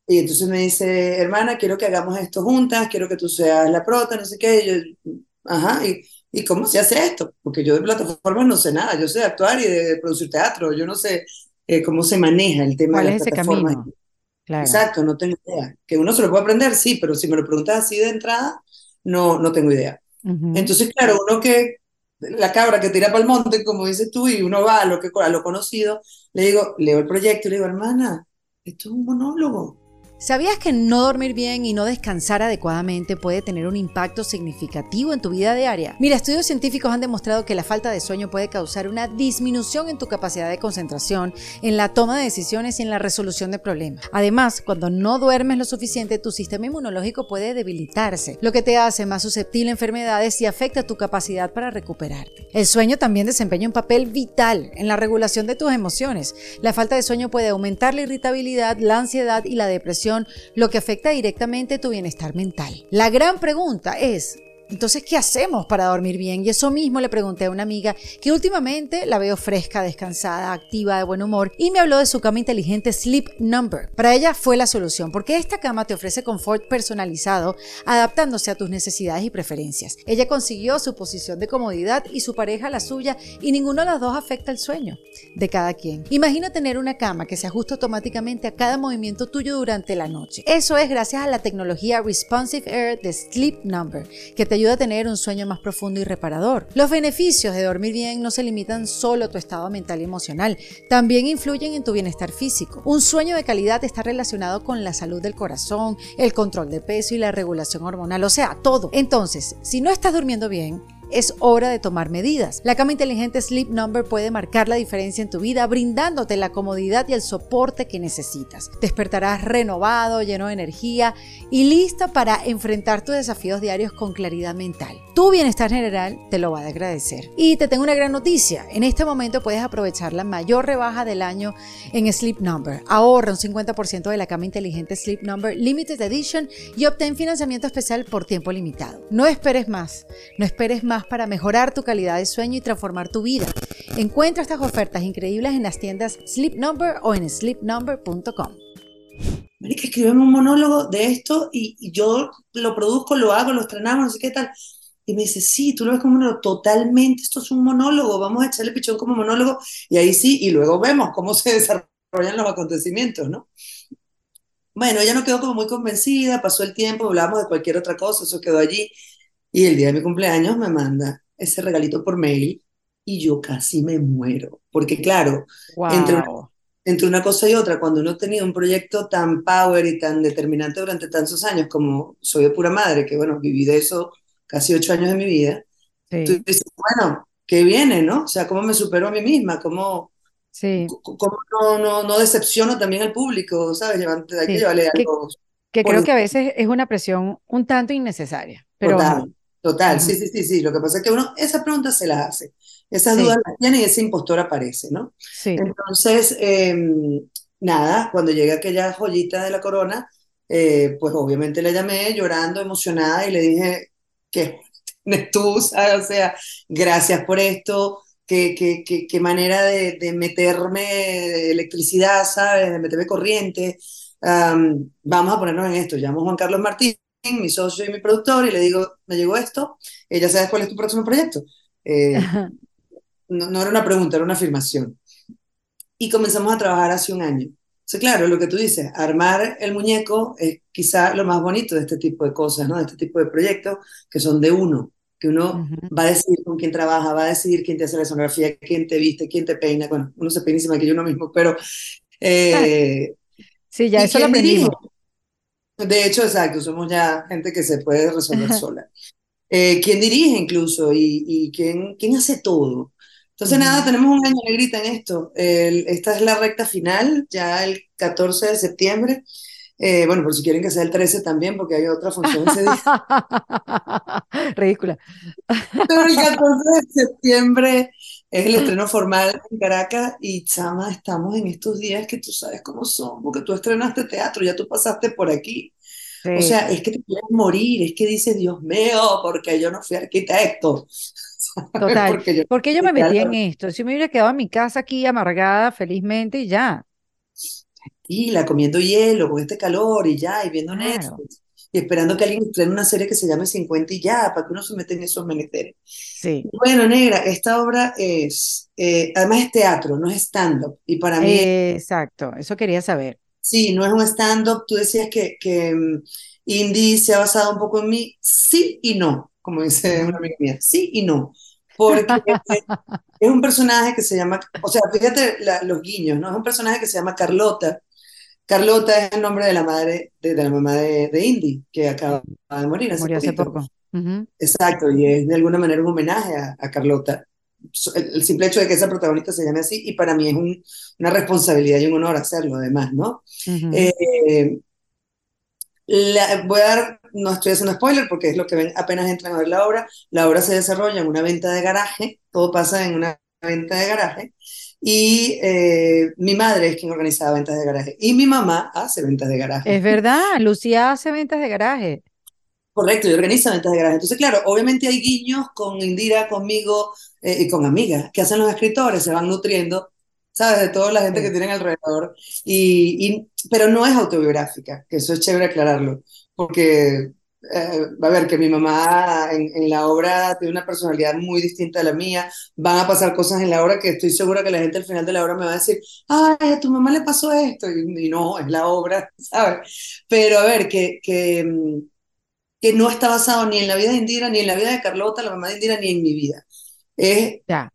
y entonces me dice, hermana, quiero que hagamos esto juntas, quiero que tú seas la prota, no sé qué. Y yo, ajá, y, ¿y cómo se hace esto? Porque yo de plataformas no sé nada, yo sé de actuar y de producir teatro, yo no sé eh, cómo se maneja el tema ¿Cuál de es las ese plataformas. camino? Claro. Exacto, no tengo idea. Que uno se lo puede aprender, sí, pero si me lo preguntas así de entrada, no, no tengo idea. Ujú. Entonces, claro, uno que, la cabra que tira para el monte, como dices tú, y uno va a lo, que, a lo conocido, le digo, leo el proyecto y le digo, hermana, esto es un monólogo. ¿Sabías que no dormir bien y no descansar adecuadamente puede tener un impacto significativo en tu vida diaria? Mira, estudios científicos han demostrado que la falta de sueño puede causar una disminución en tu capacidad de concentración, en la toma de decisiones y en la resolución de problemas. Además, cuando no duermes lo suficiente, tu sistema inmunológico puede debilitarse, lo que te hace más susceptible a enfermedades y afecta tu capacidad para recuperarte. El sueño también desempeña un papel vital en la regulación de tus emociones. La falta de sueño puede aumentar la irritabilidad, la ansiedad y la depresión, lo que afecta directamente tu bienestar mental. La gran pregunta es, entonces, ¿qué hacemos para dormir bien? Y eso mismo le pregunté a una amiga que últimamente la veo fresca, descansada, activa, de buen humor y me habló de su cama inteligente Sleep Number. Para ella fue la solución porque esta cama te ofrece confort personalizado adaptándose a tus necesidades y preferencias. Ella consiguió su posición de comodidad y su pareja la suya y ninguno de los dos afecta el sueño de cada quien. Imagina tener una cama que se ajusta automáticamente a cada movimiento tuyo durante la noche. Eso es gracias a la tecnología Responsive Air de Sleep Number, que te ayuda a tener un sueño más profundo y reparador. Los beneficios de dormir bien no se limitan solo a tu estado mental y emocional, también influyen en tu bienestar físico. Un sueño de calidad está relacionado con la salud del corazón, el control de peso y la regulación hormonal, o sea, todo. Entonces, si no estás durmiendo bien, es hora de tomar medidas. La cama inteligente Sleep Number puede marcar la diferencia en tu vida brindándote la comodidad y el soporte que necesitas. Despertarás renovado, lleno de energía y lista para enfrentar tus desafíos diarios con claridad mental. Tu bienestar general te lo va a agradecer. Y te tengo una gran noticia. En este momento puedes aprovechar la mayor rebaja del año en Sleep Number. Ahorra un 50% de la cama inteligente Sleep Number Limited Edition y obtén financiamiento especial por tiempo limitado. No esperes más. No esperes más para mejorar tu calidad de sueño y transformar tu vida. Encuentra estas ofertas increíbles en las tiendas Sleep Number o en sleepnumber.com. marica, escríbeme un monólogo de esto y, y yo lo produzco, lo hago, lo estrenamos, no sé qué tal. Y me dice, sí, tú lo ves como un monólogo, totalmente, esto es un monólogo, vamos a echarle pichón como monólogo, y ahí sí, y luego vemos cómo se desarrollan los acontecimientos, ¿no? Bueno, ella no quedó como muy convencida, pasó el tiempo, hablábamos de cualquier otra cosa, eso quedó allí, y el día de mi cumpleaños me manda ese regalito por mail, y yo casi me muero, porque claro, entre, una, Wow. entre una cosa y otra, cuando uno ha tenido un proyecto tan power y tan determinante durante tantos años como soy de pura madre, que bueno, viví de eso casi ocho años de mi vida, tú Sí, dices, bueno, ¿qué viene, no? O sea, ¿cómo me supero a mí misma? ¿Cómo, sí, cómo no, no, no decepciono también al público, ¿sabes? Hay que sí. llevarle Que, algo que por creo que a veces es una presión un tanto innecesaria, pero total, total, sí, sí, sí, sí. Lo que pasa es que uno esas preguntas se las hace, esas Sí, dudas las tiene y ese impostor aparece, ¿no? sí. Entonces, eh, nada, cuando llega aquella joyita de la corona, eh, pues obviamente le llamé llorando, emocionada y le dije, ¿qué tienes tú? ¿sabes? O sea, gracias por esto, qué, qué, qué, qué manera de, de meterme electricidad, ¿sabes? De meterme corriente. Am, vamos a ponernos en esto. Llamo a Juan Carlos Martín, mi socio y mi productor, y le digo, me llegó esto, ella sabe cuál es tu próximo proyecto. Eh, no, no era una pregunta, era una afirmación y comenzamos a trabajar hace un año. Entonces, claro, lo que tú dices, armar el muñeco es quizá lo más bonito de este tipo de cosas, ¿no? De este tipo de proyectos que son de uno, que uno Ujú. va a decidir con quién trabaja, va a decidir quién te hace la sonografía, quién te viste, quién te peina, bueno, uno se peina encima que yo uno mismo, pero... eh, Sí, ya ¿y eso lo dirige? De hecho, exacto, somos ya gente que se puede resolver sola. Eh, ¿quién dirige incluso? ¿Y, y quién, quién hace todo? Entonces, nada, Ujú. tenemos un año negrita en esto. El- esta es la recta final, ya el 14 de septiembre. Eh, bueno, por si quieren que sea el 13 también, porque hay otra función ese día. Ridícula. Pero el 14 de septiembre es el estreno formal en Caracas y chama, estamos en estos días que tú sabes cómo son, porque tú estrenaste teatro, ya tú pasaste por aquí. O sea, es que te quieres morir, es que dices, Dios mío, porque yo no fui arquitecto, total. Porque yo ¿Por qué yo me metí en esto? Si me hubiera quedado en mi casa aquí amargada felizmente y ya. tranquila, comiendo hielo con este calor y ya, y viendo Claro. Netflix, y esperando que alguien estrene una serie que se llame 50 y ya, para que uno se meta en esos menesteres. Sí. Bueno, negra, esta obra es, eh, además es teatro, no es stand-up, y para mí, Exacto, eso quería saber. sí, no es un stand-up, tú decías que, que mm, Indy se ha basado un poco en mí, sí y no, como dice una amiga mía, sí y no, porque es un personaje que se llama, o sea, fíjate la- los guiños, ¿no? Es un personaje que se llama Carlota, Carlota es el nombre de la madre, de, de la mamá de, de Indy, que acaba de morir hace Murió hace poco. Exacto, y es de alguna manera un homenaje a, a Carlota. El, el simple hecho de que esa protagonista se llame así, y para mí es un- una responsabilidad y un honor hacerlo, además, ¿no? Eh, la- voy a dar, no estoy haciendo spoiler porque es lo que ven apenas entran a ver la obra. La obra se desarrolla en una venta de garaje, todo pasa en una venta de garaje. Y eh, mi madre es quien organizaba ventas de garaje. Y mi mamá hace ventas de garaje. Es verdad, Lucía hace ventas de garaje. Correcto, y organiza ventas de garaje. Entonces, claro, obviamente hay guiños con Indira, conmigo eh, y con amigas que hacen los escritores, se van nutriendo, ¿sabes? De toda la gente que Sí. tienen alrededor. Y, y- pero no es autobiográfica, que eso es chévere aclararlo, porque, eh, a ver, que mi mamá en, en la obra tiene una personalidad muy distinta a la mía, van a pasar cosas en la obra que estoy segura que la gente al final de la obra me va a decir, ay, a tu mamá le pasó esto, y, y no, es la obra, ¿sabes? Pero a ver, que... que mm, que no está basado ni en la vida de Indira, ni en la vida de Carlota, la mamá de Indira, ni en mi vida. Es Ya.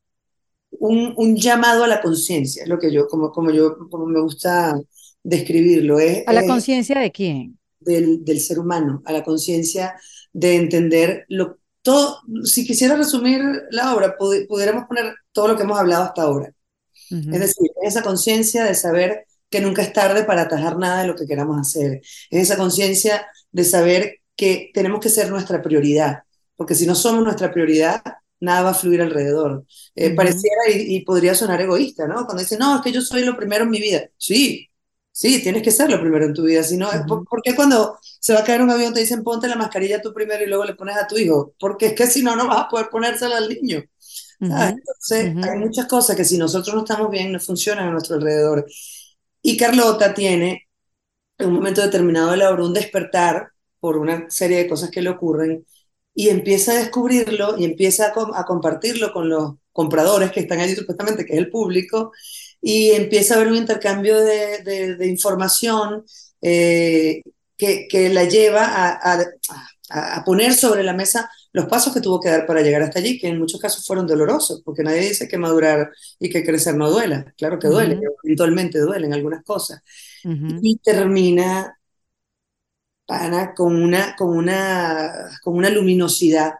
un, un llamado a la conciencia, es lo que yo, como, como yo, como me gusta describirlo, es, ¿A la conciencia de quién? Del, del ser humano, a la conciencia de entender lo, todo. Si quisiera resumir la obra, pudi- pudiéramos poner todo lo que hemos hablado hasta ahora. Es decir, esa conciencia de saber que nunca es tarde para atajar nada de lo que queramos hacer. Es esa conciencia de saber que tenemos que ser nuestra prioridad, porque si no somos nuestra prioridad, nada va a fluir alrededor. Eh, pareciera y, y podría sonar egoísta, ¿no? Cuando dicen, no, es que yo soy lo primero en mi vida. Sí, sí, tienes que ser lo primero en tu vida. Si no, ¿por, Ujú. por qué cuando se va a caer un avión te dicen ponte la mascarilla tú primero y luego le pones a tu hijo? Porque es que si no, no vas a poder ponérsela al niño. Ujú. Entonces, hay muchas cosas que si nosotros no estamos bien, no funcionan a nuestro alrededor. Y Carlota tiene en un momento determinado de la obra, un despertar por una serie de cosas que le ocurren y empieza a descubrirlo y empieza a, a compartirlo con los compradores que están allí supuestamente, que es el público, y empieza a haber un intercambio de, de, de información eh, que, que, la lleva a, a, a, poner sobre la mesa los pasos que tuvo que dar para llegar hasta allí, que en muchos casos fueron dolorosos, porque nadie dice que madurar y que crecer no duela. Claro que duele, uh -huh. eventualmente duelen algunas cosas. Uh -huh. Y termina pana, con, una, con, una, con una luminosidad,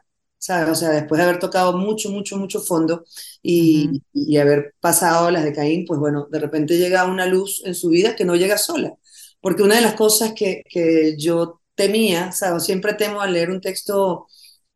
¿sabes? O sea, después de haber tocado mucho, mucho, mucho fondo y, uh -huh. y haber pasado las de Caín, pues bueno, de repente llega una luz en su vida que no llega sola. Porque una de las cosas que, que yo temía, ¿sabes? Siempre temo al leer un texto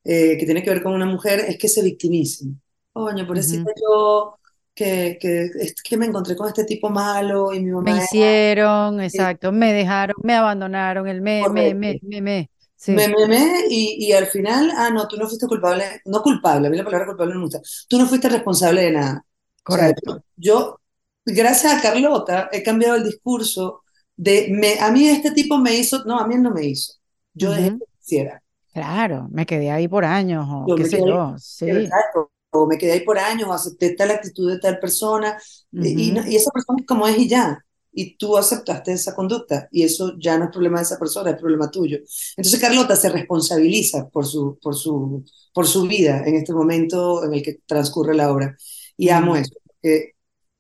eh, que tiene que ver con una mujer, es que se victimicen. Coño, por eso uh -huh. yo que, que, que, me encontré con este tipo malo y mi mamá... Me hicieron, era... exacto, me dejaron, me abandonaron, el me, me, me, me, me. Sí. Me, me, me, y, y, al final, ah, no, tú no fuiste culpable, no culpable, a mí la palabra culpable no me gusta, tú no fuiste responsable de nada. Correcto. O sea, yo, gracias a Carlota, he cambiado el discurso de, me, a mí este tipo me hizo, no, a mí no me hizo, yo uh -huh. dejé que hiciera. Claro, me quedé ahí por años, o yo qué sé yo, sí. Exacto, o me quedé ahí por años, o acepté tal actitud de tal persona, uh -huh. y, y, esa persona es como es y ya, y tú aceptaste esa conducta, y eso ya no es problema de esa persona, es problema tuyo. Entonces Carlota se responsabiliza por su, por su, por su vida en este momento en el que transcurre la obra, y amo eso, porque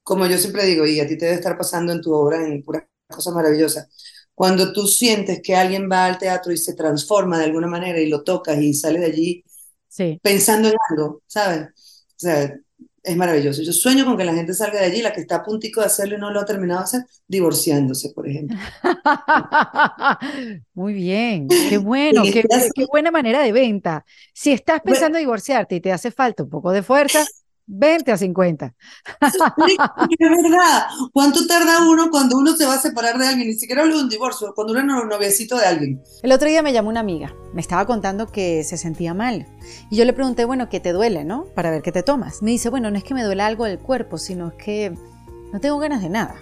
como yo siempre digo, y a ti te debe estar pasando en tu obra, en puras cosas maravillosas, cuando tú sientes que alguien va al teatro y se transforma de alguna manera y lo tocas y sale de allí sí. pensando en algo, ¿sabes? O sea, es maravilloso. Yo sueño con que la gente salga de allí, la que está a puntico de hacerlo y no lo ha terminado de hacer, divorciándose, por ejemplo. Muy bien, qué bueno, qué, qué, qué, buena manera de venta. Si estás pensando bueno, divorciarte y te hace falta un poco de fuerza, 20 a 50. Sí, es verdad. ¿Cuánto tarda uno cuando uno se va a separar de alguien? Ni siquiera hablo de un divorcio, cuando uno es un noviecito de alguien. El otro día me llamó una amiga, me estaba contando que se sentía mal. Y yo le pregunté, bueno, ¿qué te duele, no? Para ver qué te tomas. Me dice, bueno, no es que me duele algo del cuerpo, sino es que no tengo ganas de nada.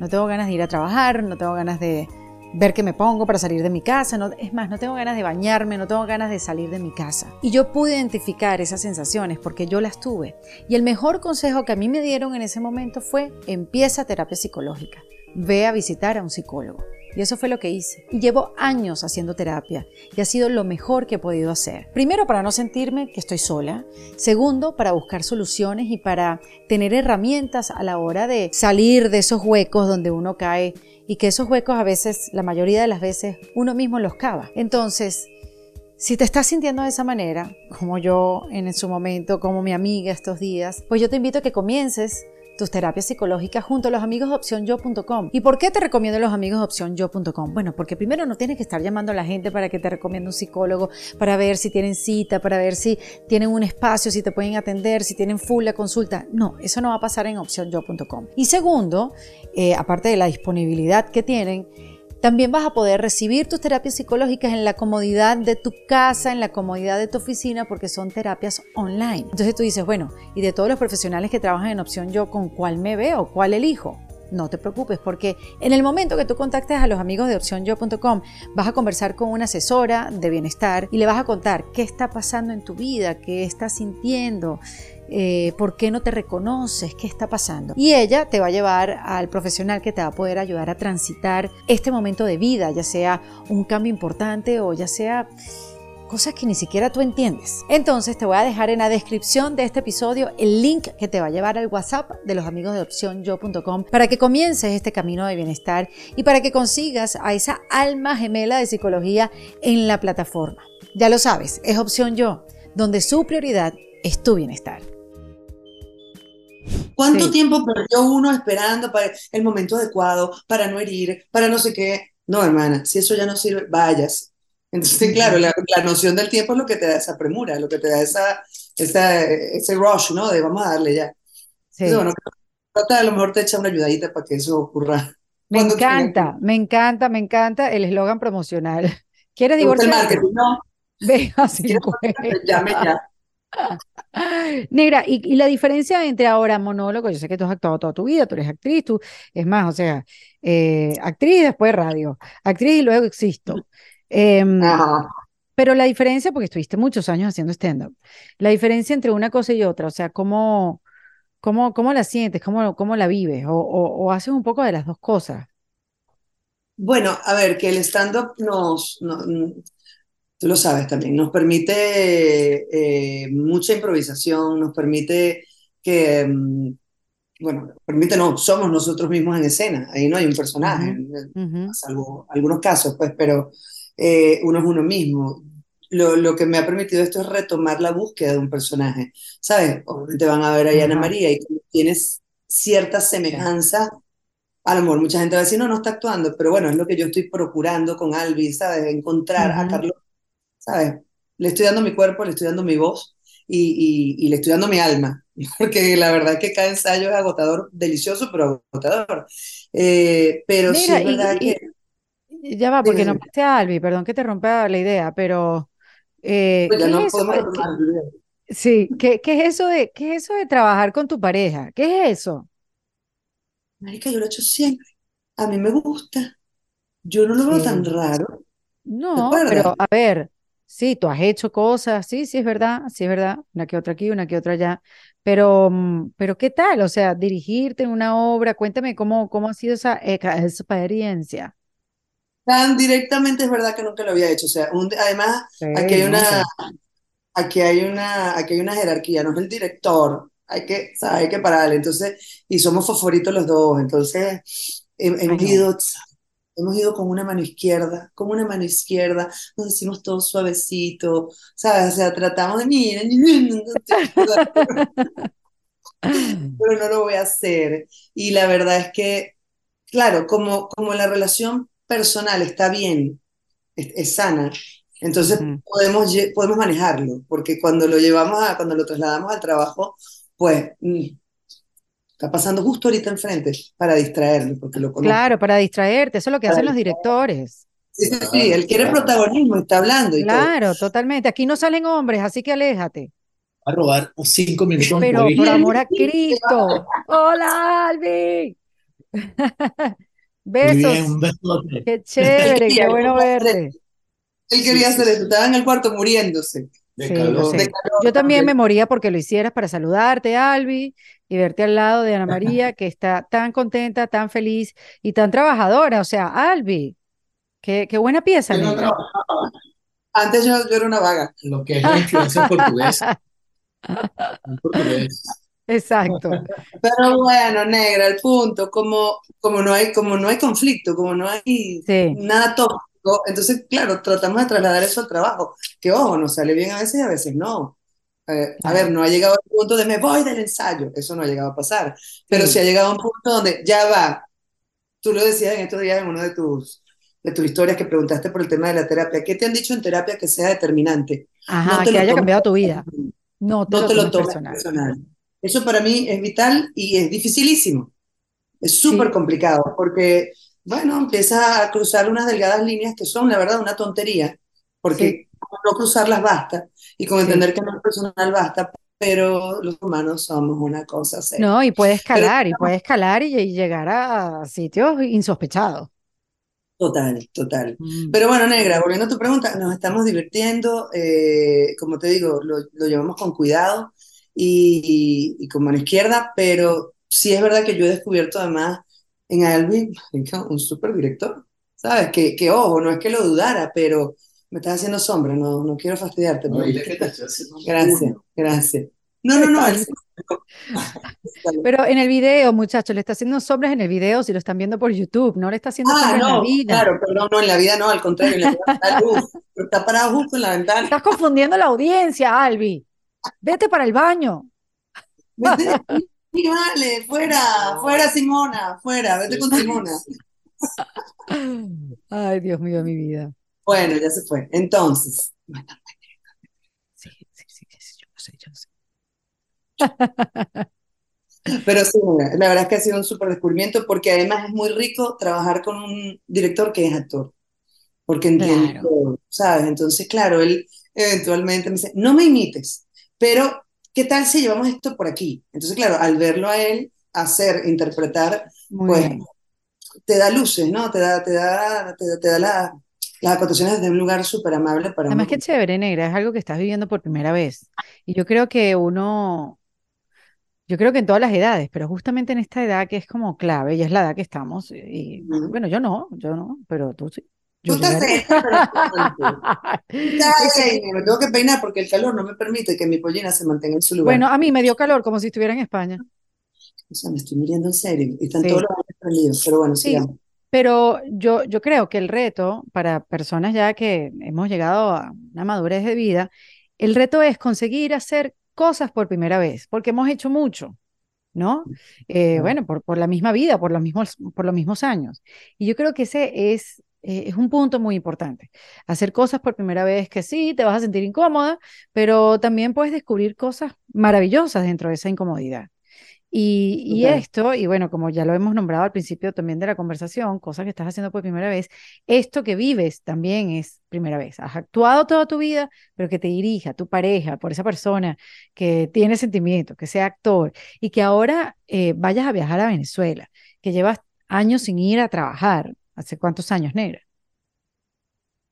No tengo ganas de ir a trabajar, no tengo ganas de ver qué me pongo para salir de mi casa, no, es más, no tengo ganas de bañarme, no tengo ganas de salir de mi casa. Y yo pude identificar esas sensaciones porque yo las tuve. Y el mejor consejo que a mí me dieron en ese momento fue, empieza terapia psicológica, ve a visitar a un psicólogo. Y eso fue lo que hice. Y llevo años haciendo terapia y ha sido lo mejor que he podido hacer. Primero, para no sentirme que estoy sola. Segundo, para buscar soluciones y para tener herramientas a la hora de salir de esos huecos donde uno cae y que esos huecos a veces, la mayoría de las veces, uno mismo los cava. Entonces, si te estás sintiendo de esa manera, como yo en su momento, como mi amiga estos días, pues yo te invito a que comiences tus terapias psicológicas junto a los amigos de opcionyo.com. ¿Y por qué te recomiendo los amigos de opcionyo.com? Bueno, porque primero no tienes que estar llamando a la gente para que te recomiende un psicólogo, para ver si tienen cita, para ver si tienen un espacio, si te pueden atender, si tienen full la consulta. No, eso no va a pasar en opcionyo.com. Y segundo, eh, aparte de la disponibilidad que tienen, también vas a poder recibir tus terapias psicológicas en la comodidad de tu casa, en la comodidad de tu oficina, porque son terapias online. Entonces tú dices, bueno, y de todos los profesionales que trabajan en opción yo, ¿con cuál me veo? ¿Cuál elijo? No te preocupes porque en el momento que tú contactes a los amigos de opcionyo.com vas a conversar con una asesora de bienestar y le vas a contar qué está pasando en tu vida, qué estás sintiendo, eh, por qué no te reconoces, qué está pasando. Y ella te va a llevar al profesional que te va a poder ayudar a transitar este momento de vida, ya sea un cambio importante o ya sea cosas que ni siquiera tú entiendes. Entonces te voy a dejar en la descripción de este episodio el link que te va a llevar al WhatsApp de los amigos de opcionyo.com para que comiences este camino de bienestar y para que consigas a esa alma gemela de psicología en la plataforma. Ya lo sabes, es Opción Yo, donde su prioridad es tu bienestar. ¿Cuánto sí. tiempo perdió uno esperando para el momento adecuado, para no herir, para no sé qué? No, hermana, si eso ya no sirve, vayas. Entonces, claro, la, la, noción del tiempo es lo que te da esa premura, lo que te da esa, esa ese rush, ¿no? De vamos a darle ya. Sí. Entonces, bueno, trata a lo mejor te echa una ayudadita para que eso ocurra. Me encanta, me encanta, me encanta el eslogan promocional. ¿Quieres marketing, no. Venga, 50. Llame ya. Negra, y, y la diferencia entre ahora monólogo, yo sé que tú has actuado toda tu vida, tú eres actriz, tú, es más, o sea, eh, actriz después radio, actriz y luego existo. Em, pero la diferencia, porque estuviste muchos años haciendo stand-up, la diferencia entre una cosa y otra, o sea, ¿cómo, cómo, cómo la sientes? ¿Cómo, cómo la vives? O, o, o haces un poco de las dos cosas? Bueno, a ver, que el stand-up nos, no- tú lo sabes también, nos permite eh, mucha improvisación, nos permite que, mm, bueno, permite no, somos nosotros mismos en escena, ahí no hay un personaje, ujú, salvo algunos casos, pues, pero eh, uno es uno mismo. Lo, lo que me ha permitido esto es retomar la búsqueda de un personaje, ¿sabes? Obviamente van a ver a Ana María y tienes ciertas sí, semejanzas, a lo mejor mucha gente va a decir, no, no está actuando, pero bueno, es lo que yo estoy procurando con Albi, ¿sabes? Encontrar a. Carlos, ¿sabes? Le estoy dando mi cuerpo, le estoy dando mi voz y, y, y le estoy dando mi alma, porque la verdad es que cada ensayo es agotador, delicioso, pero agotador. Eh, pero sí Negra, es verdad que... y, ya va, porque dime. nombraste a Albi, perdón que te rompa la idea, pero eh, Pues ya ¿qué no es podemos qué- sí, ¿qué, qué es eso de, qué es eso de trabajar con tu pareja? ¿Qué es eso? Marica, yo lo he hecho siempre. A mí me gusta. Yo no lo veo tan Sí. raro. ¿Te No, pero a ver, sí, tú has hecho cosas, sí, sí es verdad, sí es verdad, una que otra aquí, una que otra allá, pero, mm, pero ¿qué tal? O sea, dirigirte en una obra, cuéntame cómo, cómo ha sido esa, experiencia. Tan directamente es verdad que nunca lo había hecho. O sea, un- además, aquí hay una, aquí hay una, aquí hay una jerarquía, no es el director. Hay que, ¿sabes? Hay que pararle. Entonces, y somos fosforitos los dos. Entonces, hemos ido, hemos ido con una mano izquierda, con una mano izquierda, nos decimos todo suavecito, ¿sabes? O sea, tratamos de, miren, pero no lo voy a hacer. Y la verdad es que, claro, como, como la relación personal está bien, es, es sana, entonces podemos, podemos manejarlo, porque cuando lo llevamos a, cuando lo trasladamos al trabajo, pues mm, está pasando justo ahorita enfrente para distraerlo, porque lo conozco. Claro, para distraerte, eso es lo que Para hacen los directores. Sí, sí, sí, él quiere protagonismo, está hablando y todo. Claro, totalmente. Aquí no salen hombres, así que aléjate. a robar unos cinco minutos Pero por amor a Cristo. Hola, Albi. Muy bien, Besos. un besote. Qué chévere, qué bueno verte. él quería hacer eso, estaba en el cuarto muriéndose De Sí, lo calor. de sé. calor Yo también me moría porque lo hicieras para saludarte, Albi, y verte al lado de Ana María, que está tan contenta, tan feliz y tan trabajadora. O sea, Albi, qué, qué buena pieza, Yo no Antes yo, yo era una vaga. lo que es la influencia portuguesa. En portugués. Exacto. Pero bueno, negra, el punto, como, como no hay, como no hay conflicto, como no hay Sí, nada tóxico, entonces, claro, tratamos de trasladar eso al trabajo, que ojo, nos sale bien a veces y a veces no. Eh, a ver, no ha llegado al punto de me voy del ensayo, eso no ha llegado a pasar, pero sí Sí, ha llegado a un punto donde ya va, tú lo decías en estos días en una de tus, de tus historias que preguntaste por el tema de la terapia, ¿qué te han dicho en terapia que sea determinante? No ajá, te que haya cambiado tu vida. No te no lo te lo tomes personal. personal. Eso para mí es vital y es dificilísimo. Es súper Sí, complicado porque, bueno, empiezas a cruzar unas delgadas líneas que son, la verdad, una tontería, sí, porque con no cruzarlas basta y con sí. entender que no es personal basta, pero los humanos somos una cosa seria. No, y puede Pero escalar, y puede escalar y, y llegar a sitios insospechados. total, total. Mm, Pero bueno, negra, volviendo a tu pregunta, nos estamos divirtiendo, eh, como te digo, lo, lo llevamos con cuidado y, y con mano izquierda, pero sí es verdad que yo he descubierto además en Alvin un súper director, ¿sabes? Que, que ojo, no es que lo dudara, pero me estás haciendo sombra, no, no quiero fastidiarte, No, pero que te gracias, gracias. No, no, no. Pero en el video, muchachos, le está haciendo sombras en el video si lo están viendo por YouTube, no le está haciendo Ah, sombra en la no, vida. claro, perdón, no, en la vida no, al contrario, en la vida está luz, pero está parado justo en la ventana. Estás confundiendo la audiencia, Albi. Vete para el baño. Vete de aquí, vale, fuera, fuera Simona, fuera, vete con Simona. Ay, Dios mío, mi vida. Bueno, ya se fue. Entonces, Sí, sí, sí, sí, yo lo sé, yo lo sé. pero sí, la verdad es que ha sido un súper descubrimiento porque además es muy rico trabajar con un director que es actor, porque entiende Claro. todo, ¿sabes? Entonces, claro, él eventualmente me dice, no me imites, pero ¿qué tal si llevamos esto por aquí? Entonces, claro, al verlo a él hacer, interpretar, Muy pues bien. te da luces, ¿no? Te da, te da, te da, te da la- las acotaciones de un lugar súper amable para Además, qué chévere, negra, es algo que estás viviendo por primera vez. Y yo creo que uno, yo creo que en todas las edades, pero justamente en esta edad que es como clave, y es la edad que estamos, y bueno, yo no, yo no, pero tú sí. Yo estás me tengo que peinar porque el calor no me permite que mi pollina se mantenga en su lugar. Bueno, a mí me dio calor como si estuviera en España. O sea, me estoy muriendo en serio. Están Sí. todos los aires prendidos. Pero bueno, Sí, sigamos. pero yo, yo creo que el reto para personas ya que hemos llegado a una madurez de vida, el reto es conseguir hacer cosas por primera vez, porque hemos hecho mucho, ¿no? Eh, bueno, por, por la misma vida, por los mismos, por los mismos años. Y yo creo que ese es, eh, es un punto muy importante. Hacer cosas por primera vez que sí, te vas a sentir incómoda, pero también puedes descubrir cosas maravillosas dentro de esa incomodidad. Y, y esto, y bueno, como ya lo hemos nombrado al principio también de la conversación, cosas que estás haciendo por primera vez, esto que vives también es primera vez. Has actuado toda tu vida, pero que te dirija tu pareja, por esa persona que tiene sentimientos, que sea actor, y que ahora eh, vayas a viajar a Venezuela, que llevas años sin ir a trabajar. ¿Hace cuántos años, negra?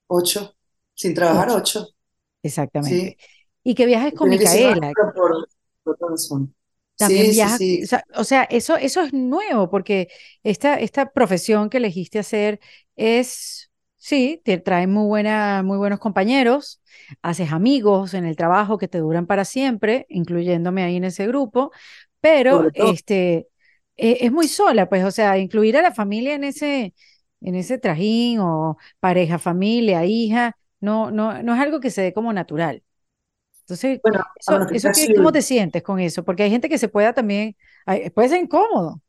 Ocho. Sin trabajar, Ocho. ocho. Exactamente. Sí. Y que viajes con Tenía 19, Micaela, por, por razón. También Sí, sí, viajas, sí. o sea, o sea, eso, eso es nuevo porque esta, esta profesión que elegiste hacer es, sí, te trae muy buena, muy buenos compañeros, haces amigos en el trabajo que te duran para siempre, incluyéndome ahí en ese grupo, pero este, e- es muy sola, pues, o sea, incluir a la familia en ese, en ese trajín o pareja, familia, hija, no, no, no es algo que se dé como natural. Entonces, Bueno, eso, que eso qué- ¿cómo te sientes con eso? Porque hay gente que se pueda también, puede ser incómodo.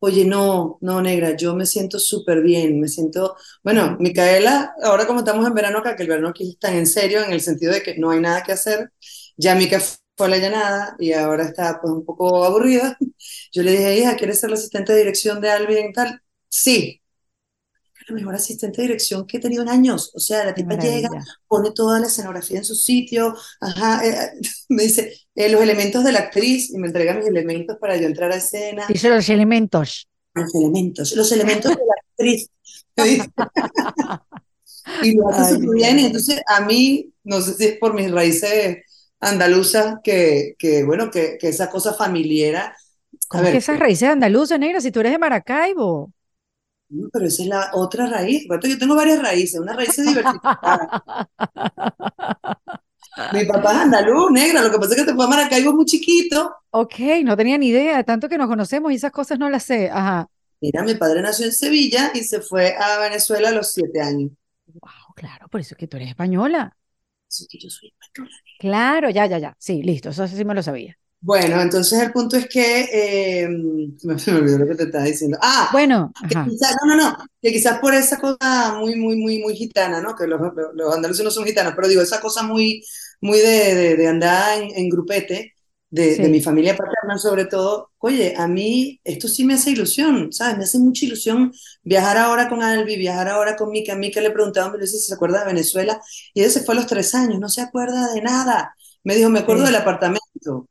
Oye, no, no, negra, yo me siento súper bien, me siento, bueno, Micaela, ahora como estamos en verano acá, que el verano aquí está en serio, en el sentido de que no hay nada que hacer, ya Mica fue a la llanada y ahora está pues un poco aburrida. Yo le dije, hija, ¿quieres ser la asistente de dirección de Alvin y tal? Sí, la mejor asistente de dirección que he tenido en años, o sea, la tipa llega, pone toda la escenografía en su sitio, ajá, eh, me dice, eh, los elementos de la actriz y me entrega mis elementos para yo entrar a escena. Dice los elementos. Los elementos, los elementos de la actriz. Y lo hace súper bien. Y entonces a mí, no sé si es por mis raíces andaluzas, que, que bueno, que, que esa cosa familiar. A ¿Cómo que ver, esas raíces andaluzas, negra, si tú eres de Maracaibo? No, pero esa es la otra raíz. Que Yo tengo varias raíces, una raíz diversificada. Mi papá es andaluz, negra, lo que pasa es que te fue a Maracaibo muy chiquito. Ok, no tenía ni idea, tanto que nos conocemos y esas cosas no las sé. Ajá. Mira, mi padre nació en Sevilla y se fue a Venezuela a los siete años. Wow, claro, por eso es que tú eres española. Así que yo soy española. Claro, ya, ya, ya. Sí, listo, eso sí me lo sabía. Bueno, entonces el punto es que eh, me, olvidó lo que te estaba diciendo. Ah, Bueno, quizás, no, no, no, que quizás por esa cosa muy, muy, muy, muy gitana, ¿no? Que los, los, los andaluces no son gitanos, pero digo, esa cosa muy, muy de, de, de andar en, en grupete, de, mi familia paterna sobre todo, oye, a mí esto sí me hace ilusión, ¿sabes? Me hace mucha ilusión viajar ahora con Albi, viajar ahora con Mika. A Mika le preguntaba, me dice si se acuerda de Venezuela, y ella se fue a los tres años, no se acuerda de nada. Me dijo, me acuerdo Sí. del apartamento.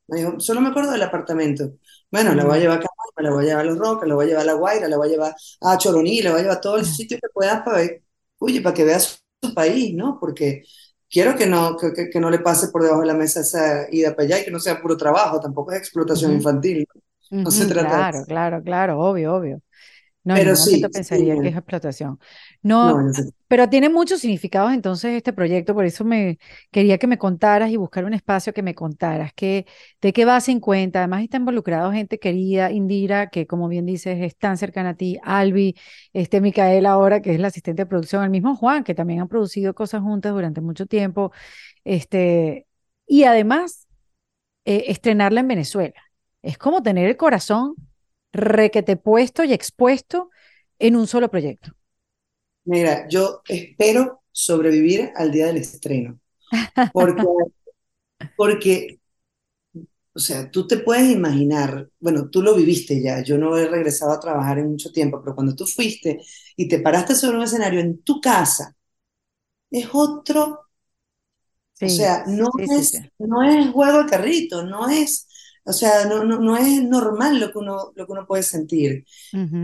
Me dijo, solo me acuerdo del apartamento. Bueno, la voy a Mm. llevar a Caracas, la voy a llevar a Los Roques, la voy a llevar a La Guaira, la voy a llevar a Choroní, la voy a llevar a todos los sitios que puedas para ver, oye, para que veas su país, ¿no? Porque quiero que no, que, que- no le pase por debajo de la mesa esa ida para allá y que no sea puro trabajo, tampoco es explotación infantil, ¿no? No se trata de claro, eso. claro, claro, obvio, obvio. No, Pero sí, sí, pensaría que mira. es explotación. No, pero tiene muchos significados entonces este proyecto, por eso me quería que me contaras y buscar un espacio que me contaras, que, de qué vas en cuenta. Además está involucrado gente querida, Indira, que como bien dices es tan cercana a ti, Albi, este Micaela ahora, que es la asistente de producción, el mismo Juan, que también han producido cosas juntas durante mucho tiempo, este, y además eh, estrenarla en Venezuela. Es como tener el corazón requete puesto y expuesto en un solo proyecto. Mira, yo espero sobrevivir al día del estreno, porque, porque, o sea, tú te puedes imaginar, bueno, tú lo viviste ya, yo no he regresado a trabajar en mucho tiempo, pero cuando tú fuiste y te paraste sobre un escenario en tu casa, es otro, O sea, no sí, es, sí. no es juego de carrito, no es, o sea, no, no, no es normal lo que uno, lo que uno puede sentir,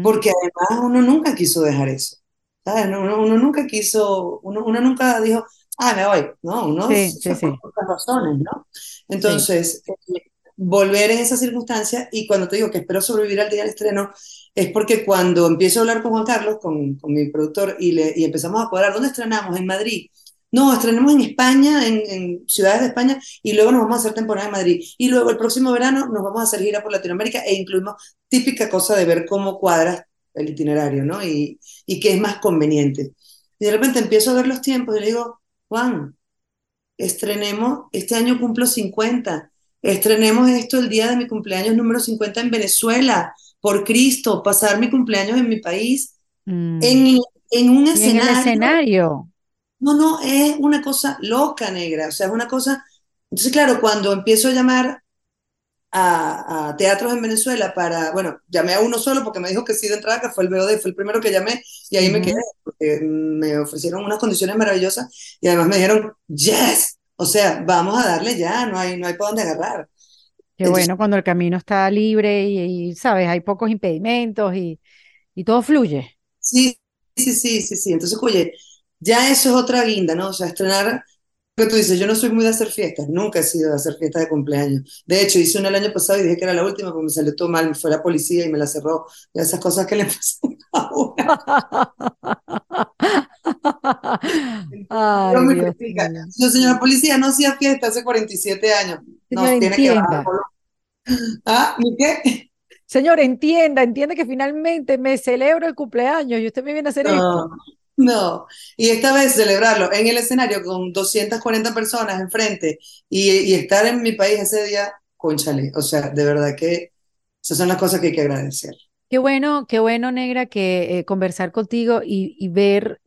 porque además uno nunca quiso dejar eso, ¿sabes? No, Uno, uno nunca quiso, uno, uno nunca dijo, ah, me voy, no, uno Sí, se sí, fue sí, por otras razones, ¿no? Entonces, eh, volver en esa circunstancia, y cuando te digo que espero sobrevivir al día del estreno, es porque cuando empiezo a hablar con Juan Carlos, con, con mi productor, y, le, y empezamos a cuadrar, ¿dónde estrenamos? En Madrid. No, estrenamos en España, en, en ciudades de España, y luego nos vamos a hacer temporada en Madrid. Y luego el próximo verano nos vamos a hacer gira por Latinoamérica e incluimos típica cosa de ver cómo cuadras el itinerario, ¿no? Y, y qué es más conveniente. Y de repente empiezo a ver los tiempos y le digo, Juan, estrenemos, este año cumplo 50, estrenemos esto el día de mi cumpleaños número 50 en Venezuela, por Cristo, pasar mi cumpleaños en mi país, Mm. en, en un Y en el escenario. No, no, es una cosa loca, negra, o sea, es una cosa... Entonces, claro, cuando empiezo a llamar a, a teatros en Venezuela para, bueno, llamé a uno solo porque me dijo que sí de entrada, que fue el BOD, fue el primero que llamé y ahí me Ujú. quedé, porque me ofrecieron unas condiciones maravillosas y además me dijeron, yes, o sea, vamos a darle ya, no hay, no hay por dónde agarrar. qué Entonces, bueno cuando el camino está libre y, y, sabes, hay pocos impedimentos y, y todo fluye. sí, sí, sí, sí, sí, entonces, oye, ya eso es otra guinda, ¿no? O sea, estrenar, que tú dices, yo no soy muy de hacer fiestas, nunca he sido de hacer fiestas de cumpleaños. De hecho, hice una el año pasado y dije que era la última porque me salió todo mal, fue la policía y me la cerró, y esas cosas que le pasan a me mío. Yo, señora policía, no hacía fiesta hace 47 años. No, tiene que bajar. entienda. ¿Ah? ¿Ni qué? Señor, entienda, entiende que finalmente me celebro el cumpleaños y usted me viene a hacer esto. No. Y esta vez celebrarlo en el escenario con 240 personas enfrente y, y estar en mi país ese día, cónchale. O sea, de verdad que esas son las cosas que hay que agradecer. Qué bueno, qué bueno, Negra, que eh, conversar contigo y, y ver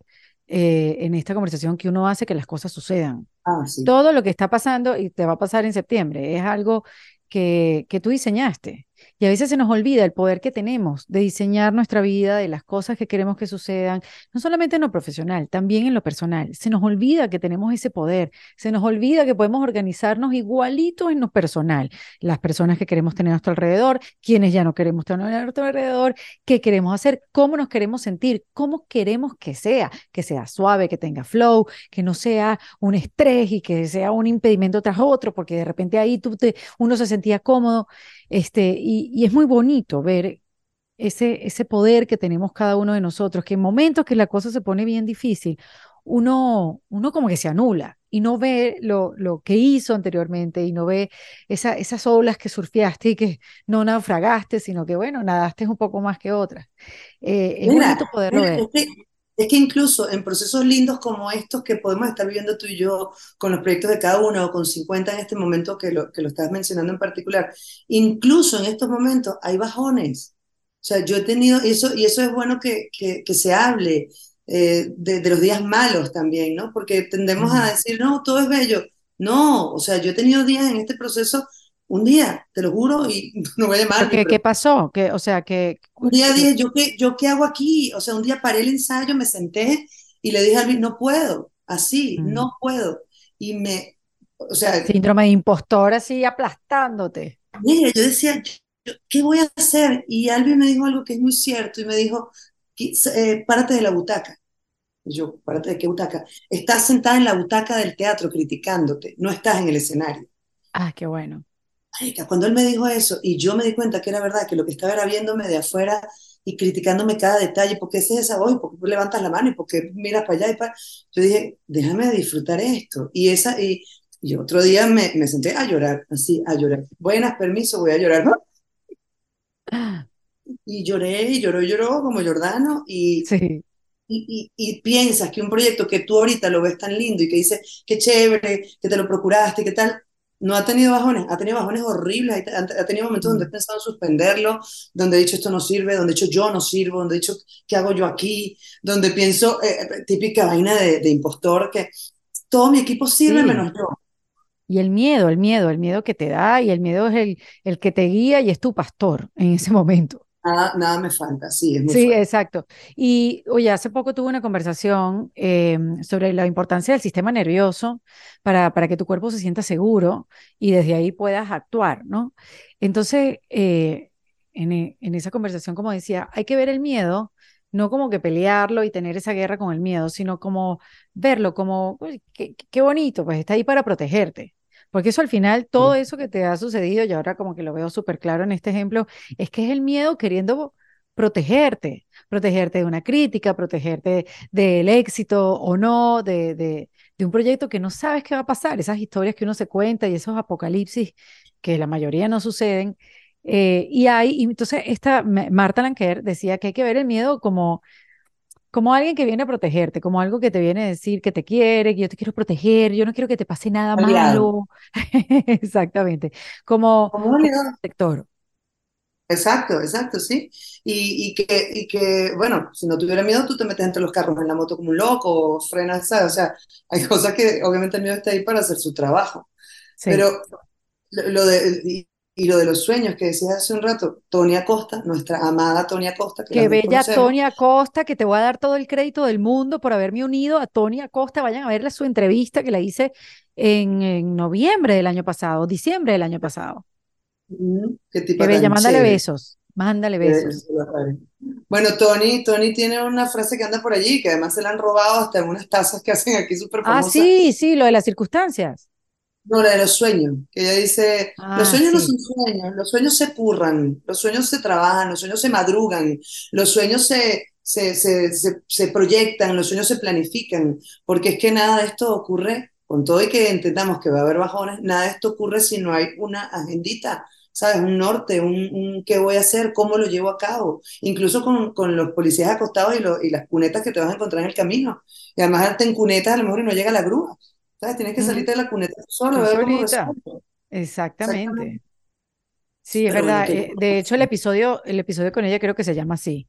eh, en esta conversación que uno hace que las cosas sucedan. Ah, sí. Todo lo que está pasando y te va a pasar en septiembre es algo que, que tú diseñaste. Y a veces se nos olvida el poder que tenemos de diseñar nuestra vida, de las cosas que queremos que sucedan, no solamente en lo profesional, también en lo personal. Se nos olvida que tenemos ese poder, se nos olvida que podemos organizarnos igualitos en lo personal. Las personas que queremos tener a nuestro alrededor, quienes ya no queremos tener a nuestro alrededor, qué queremos hacer, cómo nos queremos sentir, cómo queremos que sea, que sea suave, que tenga flow, que no sea un estrés y que sea un impedimento tras otro, porque de repente ahí uno se sentía cómodo. Este, y, y es muy bonito ver ese, ese poder que tenemos cada uno de nosotros, que en momentos que la cosa se pone bien difícil, uno, uno como que se anula y no ve lo, lo que hizo anteriormente y no ve esa, esas olas que surfeaste y que no naufragaste, sino que, bueno, nadaste un poco más que otras. Eh, es Mira, bonito poderlo mira, ver. es que, es que incluso en procesos lindos como estos que podemos estar viviendo tú y yo con los proyectos de cada uno o con 50 en este momento que lo, que lo estás mencionando en particular, incluso en estos momentos hay bajones. O sea, yo he tenido, eso, y eso es bueno que, que, que se hable eh, de, de los días malos también, ¿no? Porque tendemos a decir, no, todo es bello. No, o sea, yo he tenido días en este proceso, un día, te lo juro, y no voy a ¿Pero llamarme, qué, pero qué pasó? Que, o sea, que, un día dije, ¿yo qué, yo qué hago aquí? O sea, un día paré el ensayo, me senté y le dije a Luis, no puedo, así, Mm. no puedo. Y me, o sea, síndrome de impostor así aplastándote. mira, yo decía, ¿qué voy a hacer? Y Alvin me dijo algo que es muy cierto y me dijo, "Qui- eh, párate de la butaca. Y yo, párate de qué butaca. Estás sentada en la butaca del teatro criticándote, no estás en el escenario. Ah, qué bueno. Marica, cuando él me dijo eso y yo me di cuenta que era verdad, que lo que estaba era viéndome de afuera y criticándome cada detalle, ¿por qué haces esa voz? ¿Por qué levantas la mano? ¿Y por qué miras para allá? Y para... Yo dije, déjame disfrutar esto. Y, esa, y, y otro día me, me senté a llorar, así, a llorar. Buenas, permiso, voy a llorar. Y lloré, y lloró, y lloró como Jordano. Y, Sí. y, y, y piensas que un proyecto que tú ahorita lo ves tan lindo y que dices, qué chévere, que te lo procuraste, qué tal, no ha tenido bajones, ha tenido bajones horribles, ha, tenido momentos donde he Mm. pensado en suspenderlo, donde he dicho esto no sirve, donde he dicho yo no sirvo, donde he dicho qué hago yo aquí, donde pienso, eh, eh, típica vaina de, de impostor, que todo mi equipo sirve Sí. menos yo. Y el miedo, el miedo, el miedo que te da y el miedo es el, el que te guía y es tu pastor en ese momento. Nada, nada me falta, sí, es muy Sí, exacto. Y oye, hace poco tuve una conversación eh, sobre la importancia del sistema nervioso para, para que tu cuerpo se sienta seguro y desde ahí puedas actuar, ¿no? Entonces, eh, en, e- en esa conversación, como decía, hay que ver el miedo, no como que pelearlo y tener esa guerra con el miedo, sino como verlo como, "Uy, qué, qué bonito, pues está ahí para protegerte. Porque eso al final, todo eso que te ha sucedido, y ahora como que lo veo súper claro en este ejemplo, es que es el miedo queriendo protegerte, protegerte de una crítica, protegerte del éxito o no, de, de, de un proyecto que no sabes qué va a pasar, esas historias que uno se cuenta y esos apocalipsis que la mayoría no suceden. Eh, y hay, y entonces esta Ma- Marta Lanquer decía que hay que ver el miedo como, como alguien que viene a protegerte, como algo que te viene a decir que te quiere, que yo te quiero proteger, yo no quiero que te pase nada Aliado. malo. Exactamente, como, Como un protector. Exacto, exacto, sí. Y, y que, y que, bueno, si no tuviera miedo, tú te metes entre los carros en la moto como un loco, o frenas, ¿sabes? O sea, hay cosas que obviamente el miedo está ahí para hacer su trabajo. Sí. Pero lo, lo de, y, lo de los sueños que decías hace un rato, Tony Acosta, nuestra amada Tony Acosta, que Qué bella Tony Acosta, que te voy a dar todo el crédito del mundo por haberme unido a Tony Acosta. Vayan a verle su entrevista que la hice en, en noviembre del año pasado, diciembre del año pasado. mm, qué bella, mándale chévere. besos, mándale besos. Bueno, Tony, Tony tiene una frase que anda por allí, que además se la han robado hasta en unas tazas que hacen aquí súper Ah, famosas. sí, sí, lo de las circunstancias. No, la de los sueños, que ella dice, los Ah, sueños no son sueños, los sueños se curran, los sueños se trabajan, los sueños se madrugan, los sueños se, se, se, se, se proyectan, los sueños se planifican, porque es que nada de esto ocurre, con todo y que entendamos que va a haber bajones, nada de esto ocurre si no hay una agendita, ¿sabes? Un norte, un, un qué voy a hacer, cómo lo llevo a cabo, incluso con, con los policías acostados y, lo- y las cunetas que te vas a encontrar en el camino. Y además te encunetas a lo mejor y no llega la grúa. ¿Sabes? Tienes que salirte de la cuneta solo. Exactamente. Exactamente. Sí, es Pero verdad. eh, de hecho, el episodio, el episodio con ella creo que se llama así,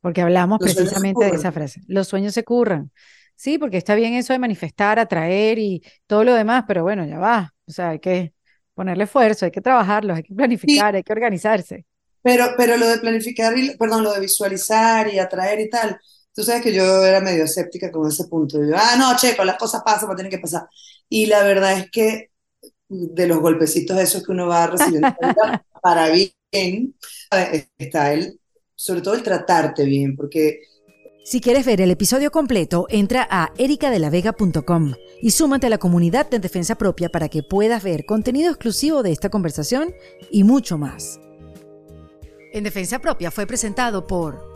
porque hablamos Los precisamente de esa frase. Los sueños se curran. Sí, porque está bien eso de manifestar, atraer y todo lo demás, pero bueno, ya va. O sea, hay que ponerle esfuerzo, hay que trabajarlos, hay que Sí, planificar, hay que organizarse. pero, pero lo de planificar, y, perdón, lo de visualizar y atraer y tal, tú sabes que yo era medio escéptica con ese punto. Yo, ah, no, checo, las cosas pasan, pues tienen que pasar. Y la verdad es que de los golpecitos esos que uno va recibiendo para bien, ¿sabes? está el, sobre todo el tratarte bien, porque Si quieres ver el episodio completo, entra a ericadelavega.com y súmate a la comunidad de defensa propia para que puedas ver contenido exclusivo de esta conversación y mucho más. En Defensa Propia fue presentado por